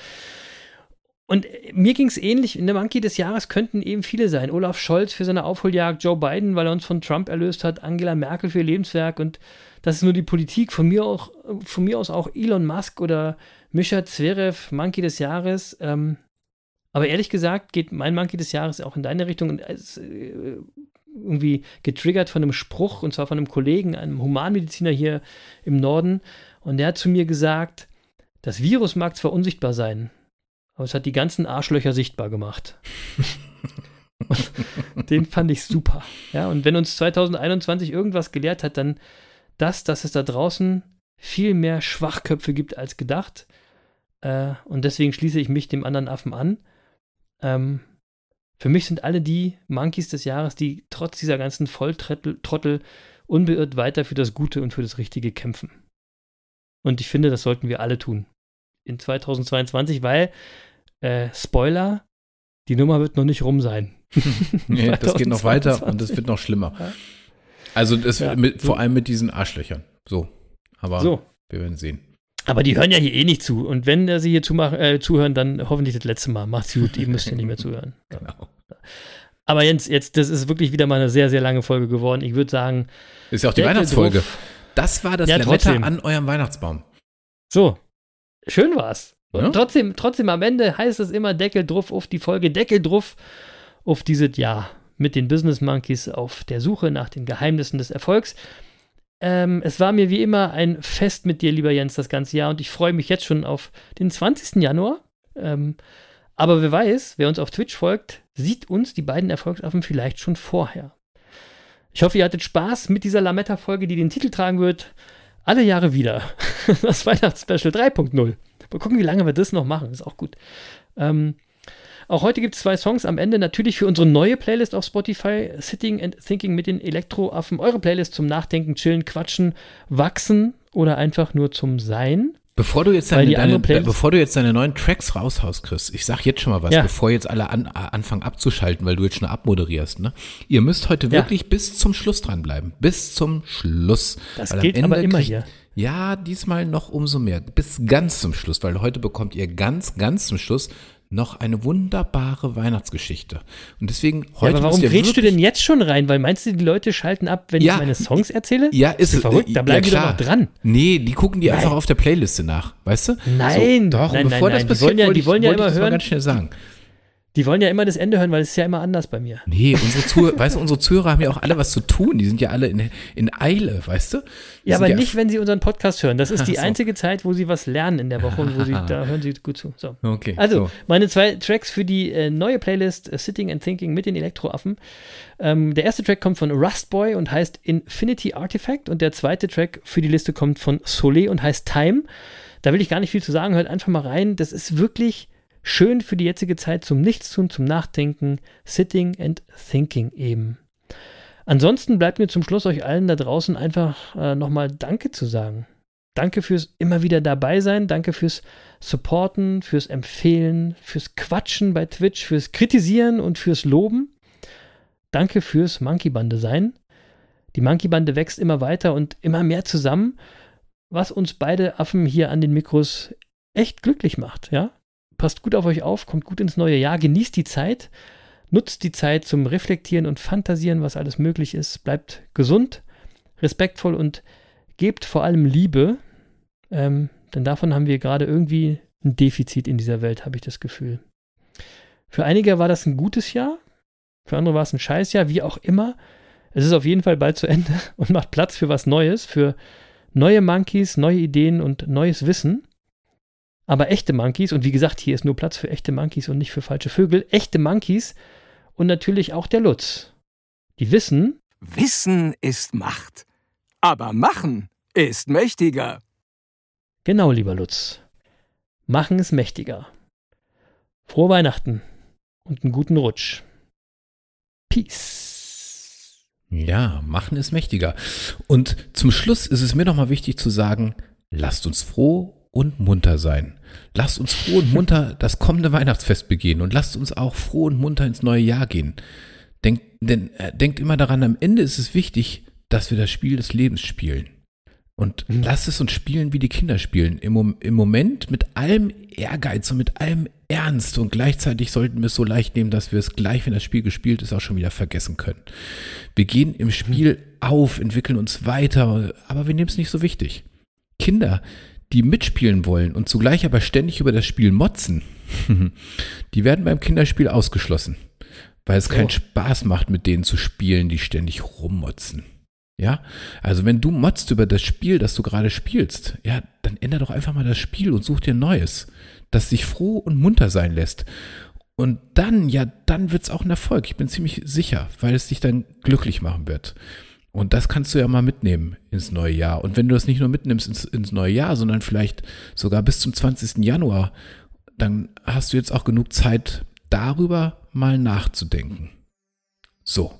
Und mir ging es ähnlich. In der Monkey des Jahres könnten eben viele sein. Olaf Scholz für seine Aufholjagd, Joe Biden, weil er uns von Trump erlöst hat, Angela Merkel für ihr Lebenswerk und das ist nur die Politik. Von mir, auch, von mir aus auch Elon Musk oder Mischa Zverev, Monkey des Jahres. Ähm, aber ehrlich gesagt geht mein Monkey des Jahres auch in deine Richtung und ist äh, irgendwie getriggert von einem Spruch und zwar von einem Kollegen, einem Humanmediziner hier im Norden. Und der hat zu mir gesagt, das Virus mag zwar unsichtbar sein, aber es hat die ganzen Arschlöcher sichtbar gemacht. den fand ich super. Ja, und wenn uns 2021 irgendwas gelehrt hat, dann das, dass es da draußen viel mehr Schwachköpfe gibt als gedacht. Äh, und deswegen schließe ich mich dem anderen Affen an. Ähm, für mich sind alle die Monkeys des Jahres, die trotz dieser ganzen Volltrottel unbeirrt weiter für das Gute und für das Richtige kämpfen. Und ich finde, das sollten wir alle tun. In 2022, weil, äh, Spoiler, die Nummer wird noch nicht rum sein. nee, das geht noch weiter und es wird noch schlimmer. Also das ja. mit, vor allem mit diesen Arschlöchern. So. Aber so. wir werden sehen. Aber die hören ja hier eh nicht zu. Und wenn sie hier zumachen, äh, zuhören, dann hoffentlich das letzte Mal. Macht's gut, ihr müsst ja nicht mehr zuhören. Genau. Aber Jens, jetzt, das ist wirklich wieder mal eine sehr, sehr lange Folge geworden. Ich würde sagen. Ist ja auch die Weihnachtsfolge. Das war das ja, Lametta an eurem Weihnachtsbaum. So. Schön war's. Und ja? trotzdem, trotzdem am Ende heißt es immer Deckel drauf auf die Folge, Deckel drauf auf dieses Jahr mit den Business Monkeys auf der Suche nach den Geheimnissen des Erfolgs. Ähm, es war mir wie immer ein Fest mit dir, lieber Jens, das ganze Jahr und ich freue mich jetzt schon auf den 20. Januar. Ähm, aber wer weiß, wer uns auf Twitch folgt, sieht uns die beiden Erfolgsaffen vielleicht schon vorher. Ich hoffe, ihr hattet Spaß mit dieser Lametta-Folge, die den Titel tragen wird. Alle Jahre wieder. Das Weihnachtsspecial 3.0. Mal gucken, wie lange wir das noch machen. Ist auch gut. Ähm, auch heute gibt es zwei Songs am Ende natürlich für unsere neue Playlist auf Spotify, Sitting and Thinking mit den Elektroaffen. Eure Playlist zum Nachdenken, Chillen, Quatschen, Wachsen oder einfach nur zum Sein. Bevor du, jetzt deine, deine bevor du jetzt deine neuen Tracks raushaust, Chris, ich sag jetzt schon mal was, ja. bevor jetzt alle an, anfangen abzuschalten, weil du jetzt schon abmoderierst. Ne? Ihr müsst heute wirklich ja. bis zum Schluss dranbleiben. Bis zum Schluss. Das weil geht aber immer kriegt, hier. Ja, diesmal noch umso mehr. Bis ganz zum Schluss, weil heute bekommt ihr ganz, ganz zum Schluss noch eine wunderbare Weihnachtsgeschichte. Und deswegen Ja, heute aber warum grätschst du denn jetzt schon rein? Weil meinst du, die Leute schalten ab, wenn Ja, ich meine Songs erzähle? Ja, ist Bist du verrückt? Da bleiben ja, die doch noch dran. Nee, die gucken die einfach auf der Playliste nach, weißt du? Nein, so, doch, nein, bevor nein, das nein, die passiert, wollen ja- die ich- wollen ja immer hören. ganz schnell sagen. Die wollen ja immer das Ende hören, weil es ist ja immer anders bei mir. Nee, unsere Zuhörer, weißt du, unsere Zuhörer haben ja auch alle was zu tun. Die sind ja alle in, in Eile, weißt du? Die Ja, aber nicht, wenn sie unseren Podcast hören. Das ist die so. einzige Zeit, wo sie was lernen in der Woche und wo sie, da hören sie gut zu. So. Okay, Also, so. meine zwei Tracks für die äh, neue Playlist äh, Sitting and Thinking mit den Elektroaffen. Ähm, der erste Track kommt von Rustboy und heißt Infinity Artifact und der zweite Track für die Liste kommt von Soleil und heißt Time. Da will ich gar nicht viel zu sagen, hört einfach mal rein. Das ist wirklich schön für die jetzige Zeit zum Nichtstun, zum Nachdenken, Sitting and Thinking eben. Ansonsten bleibt mir zum Schluss euch allen da draußen einfach äh, nochmal Danke zu sagen. Danke fürs immer wieder dabei sein, danke fürs Supporten, fürs Empfehlen, fürs Quatschen bei Twitch, fürs Kritisieren und fürs Loben. Danke fürs Monkey Bande sein. Die Monkey Bande wächst immer weiter und immer mehr zusammen, was uns beide Affen hier an den Mikros echt glücklich macht, ja? Passt gut auf euch auf, kommt gut ins neue Jahr, genießt die Zeit, nutzt die Zeit zum Reflektieren und Fantasieren, was alles möglich ist, bleibt gesund, respektvoll und gebt vor allem Liebe, ähm, denn davon haben wir gerade irgendwie ein Defizit in dieser Welt, habe ich das Gefühl. Für einige war das ein gutes Jahr, für andere war es ein Scheißjahr, wie auch immer. Es ist auf jeden Fall bald zu Ende und macht Platz für was Neues, für neue Monkeys, neue Ideen und neues Wissen. Aber echte Monkeys, und wie gesagt, hier ist nur Platz für echte Monkeys und nicht für falsche Vögel, echte Monkeys und natürlich auch der Lutz. Die wissen, Wissen ist Macht. Aber Machen ist mächtiger. Genau, lieber Lutz. Machen ist mächtiger. Frohe Weihnachten und einen guten Rutsch. Peace. Ja, machen ist mächtiger. Und zum Schluss ist es mir nochmal wichtig zu sagen, lasst uns froh und munter sein. Lasst uns froh und munter das kommende Weihnachtsfest begehen und lasst uns auch froh und munter ins neue Jahr gehen. Denkt, denn, äh, denkt immer daran, am Ende ist es wichtig, dass wir das Spiel des Lebens spielen. Und lasst es uns spielen, wie die Kinder spielen. Im, Im Moment mit allem Ehrgeiz und mit allem Ernst. Und gleichzeitig sollten wir es so leicht nehmen, dass wir es gleich, wenn das Spiel gespielt ist, auch schon wieder vergessen können. Wir gehen im Spiel auf, entwickeln uns weiter, aber wir nehmen es nicht so wichtig. Kinder, die mitspielen wollen und zugleich aber ständig über das Spiel motzen, die werden beim Kinderspiel ausgeschlossen, weil es keinen Spaß macht, mit denen zu spielen, die ständig rummotzen. Ja, also wenn du motzt über das Spiel, das du gerade spielst, ja, dann änder doch einfach mal das Spiel und such dir ein neues, das dich froh und munter sein lässt. Und dann, ja, dann wird's auch ein Erfolg. Ich bin ziemlich sicher, weil es dich dann glücklich machen wird. Und das kannst du ja mal mitnehmen ins neue Jahr. Und wenn du das nicht nur mitnimmst ins, ins neue Jahr, sondern vielleicht sogar bis zum 20. Januar, dann hast du jetzt auch genug Zeit, darüber mal nachzudenken. So.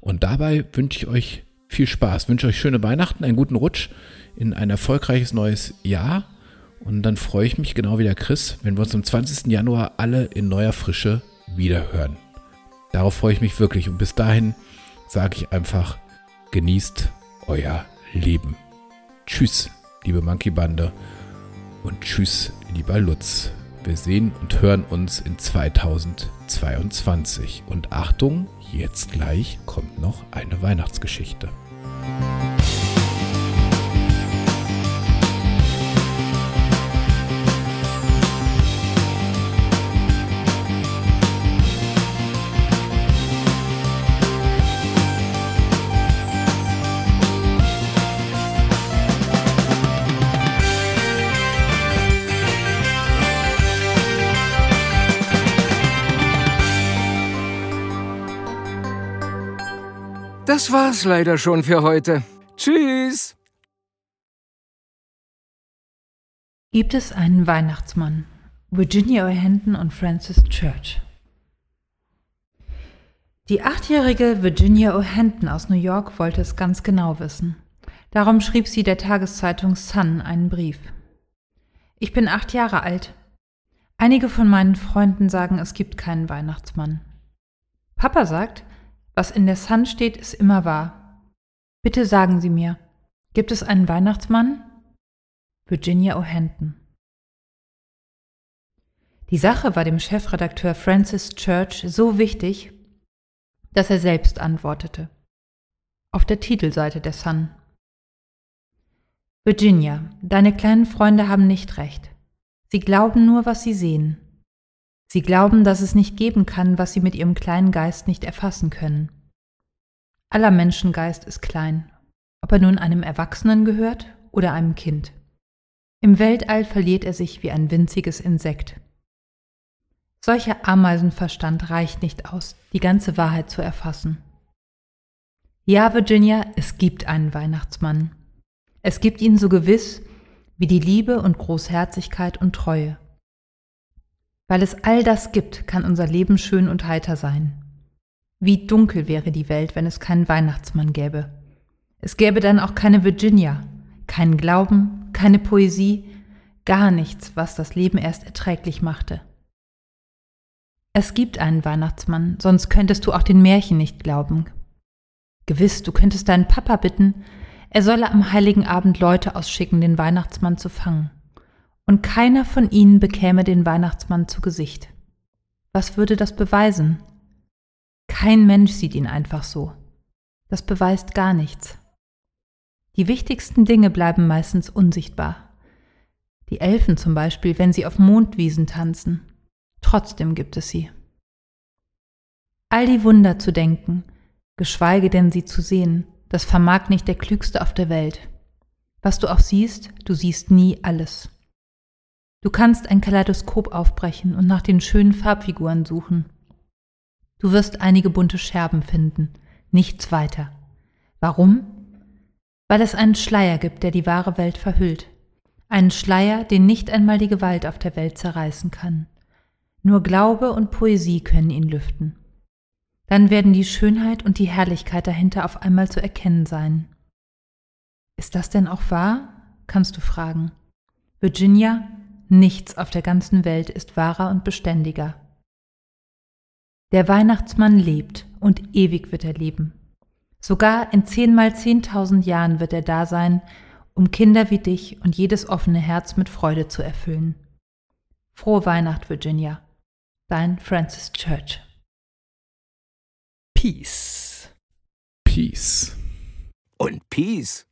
Und dabei wünsche ich euch viel Spaß. Wünsche euch schöne Weihnachten, einen guten Rutsch in ein erfolgreiches neues Jahr. Und dann freue ich mich genau wie der Chris, wenn wir uns am 20. Januar alle in neuer Frische wiederhören. Darauf freue ich mich wirklich. Und bis dahin sage ich einfach, genießt euer Leben. Tschüss, liebe Monkey Bande. Und tschüss, lieber Lutz. Wir sehen und hören uns in 2022. Und Achtung, jetzt gleich kommt noch eine Weihnachtsgeschichte. Das war's leider schon für heute. Tschüss. Gibt es einen Weihnachtsmann? Virginia O'Hanton und Francis Church. Die achtjährige Virginia O'Hanton aus New York wollte es ganz genau wissen. Darum schrieb sie der Tageszeitung Sun einen Brief. Ich bin acht Jahre alt. Einige von meinen Freunden sagen, es gibt keinen Weihnachtsmann. Papa sagt, was in der Sun steht, ist immer wahr. Bitte sagen Sie mir, gibt es einen Weihnachtsmann? Virginia O'Hanton. Die Sache war dem Chefredakteur Francis Church so wichtig, dass er selbst antwortete. Auf der Titelseite der Sun. Virginia, deine kleinen Freunde haben nicht recht. Sie glauben nur, was sie sehen. Sie glauben, dass es nicht geben kann, was sie mit ihrem kleinen Geist nicht erfassen können. Aller Menschengeist ist klein, ob er nun einem Erwachsenen gehört oder einem Kind. Im Weltall verliert er sich wie ein winziges Insekt. Solcher Ameisenverstand reicht nicht aus, die ganze Wahrheit zu erfassen. Ja, Virginia, es gibt einen Weihnachtsmann. Es gibt ihn so gewiss wie die Liebe und Großherzigkeit und Treue. Weil es all das gibt, kann unser Leben schön und heiter sein. Wie dunkel wäre die Welt, wenn es keinen Weihnachtsmann gäbe. Es gäbe dann auch keine Virginia, keinen Glauben, keine Poesie, gar nichts, was das Leben erst erträglich machte. Es gibt einen Weihnachtsmann, sonst könntest du auch den Märchen nicht glauben. Gewiss, du könntest deinen Papa bitten, er solle am heiligen Abend Leute ausschicken, den Weihnachtsmann zu fangen. Und keiner von ihnen bekäme den Weihnachtsmann zu Gesicht. Was würde das beweisen? Kein Mensch sieht ihn einfach so. Das beweist gar nichts. Die wichtigsten Dinge bleiben meistens unsichtbar. Die Elfen zum Beispiel, wenn sie auf Mondwiesen tanzen. Trotzdem gibt es sie. All die Wunder zu denken, geschweige denn sie zu sehen, das vermag nicht der Klügste auf der Welt. Was du auch siehst, du siehst nie alles. Du kannst ein Kaleidoskop aufbrechen und nach den schönen Farbfiguren suchen. Du wirst einige bunte Scherben finden, nichts weiter. Warum? Weil es einen Schleier gibt, der die wahre Welt verhüllt. Einen Schleier, den nicht einmal die Gewalt auf der Welt zerreißen kann. Nur Glaube und Poesie können ihn lüften. Dann werden die Schönheit und die Herrlichkeit dahinter auf einmal zu erkennen sein. Ist das denn auch wahr? kannst du fragen. Virginia, nichts auf der ganzen Welt ist wahrer und beständiger. Der Weihnachtsmann lebt und ewig wird er leben. Sogar in zehnmal zehntausend Jahren wird er da sein, um Kinder wie dich und jedes offene Herz mit Freude zu erfüllen. Frohe Weihnacht, Virginia. Dein Francis Church. Peace. Peace. Und Peace.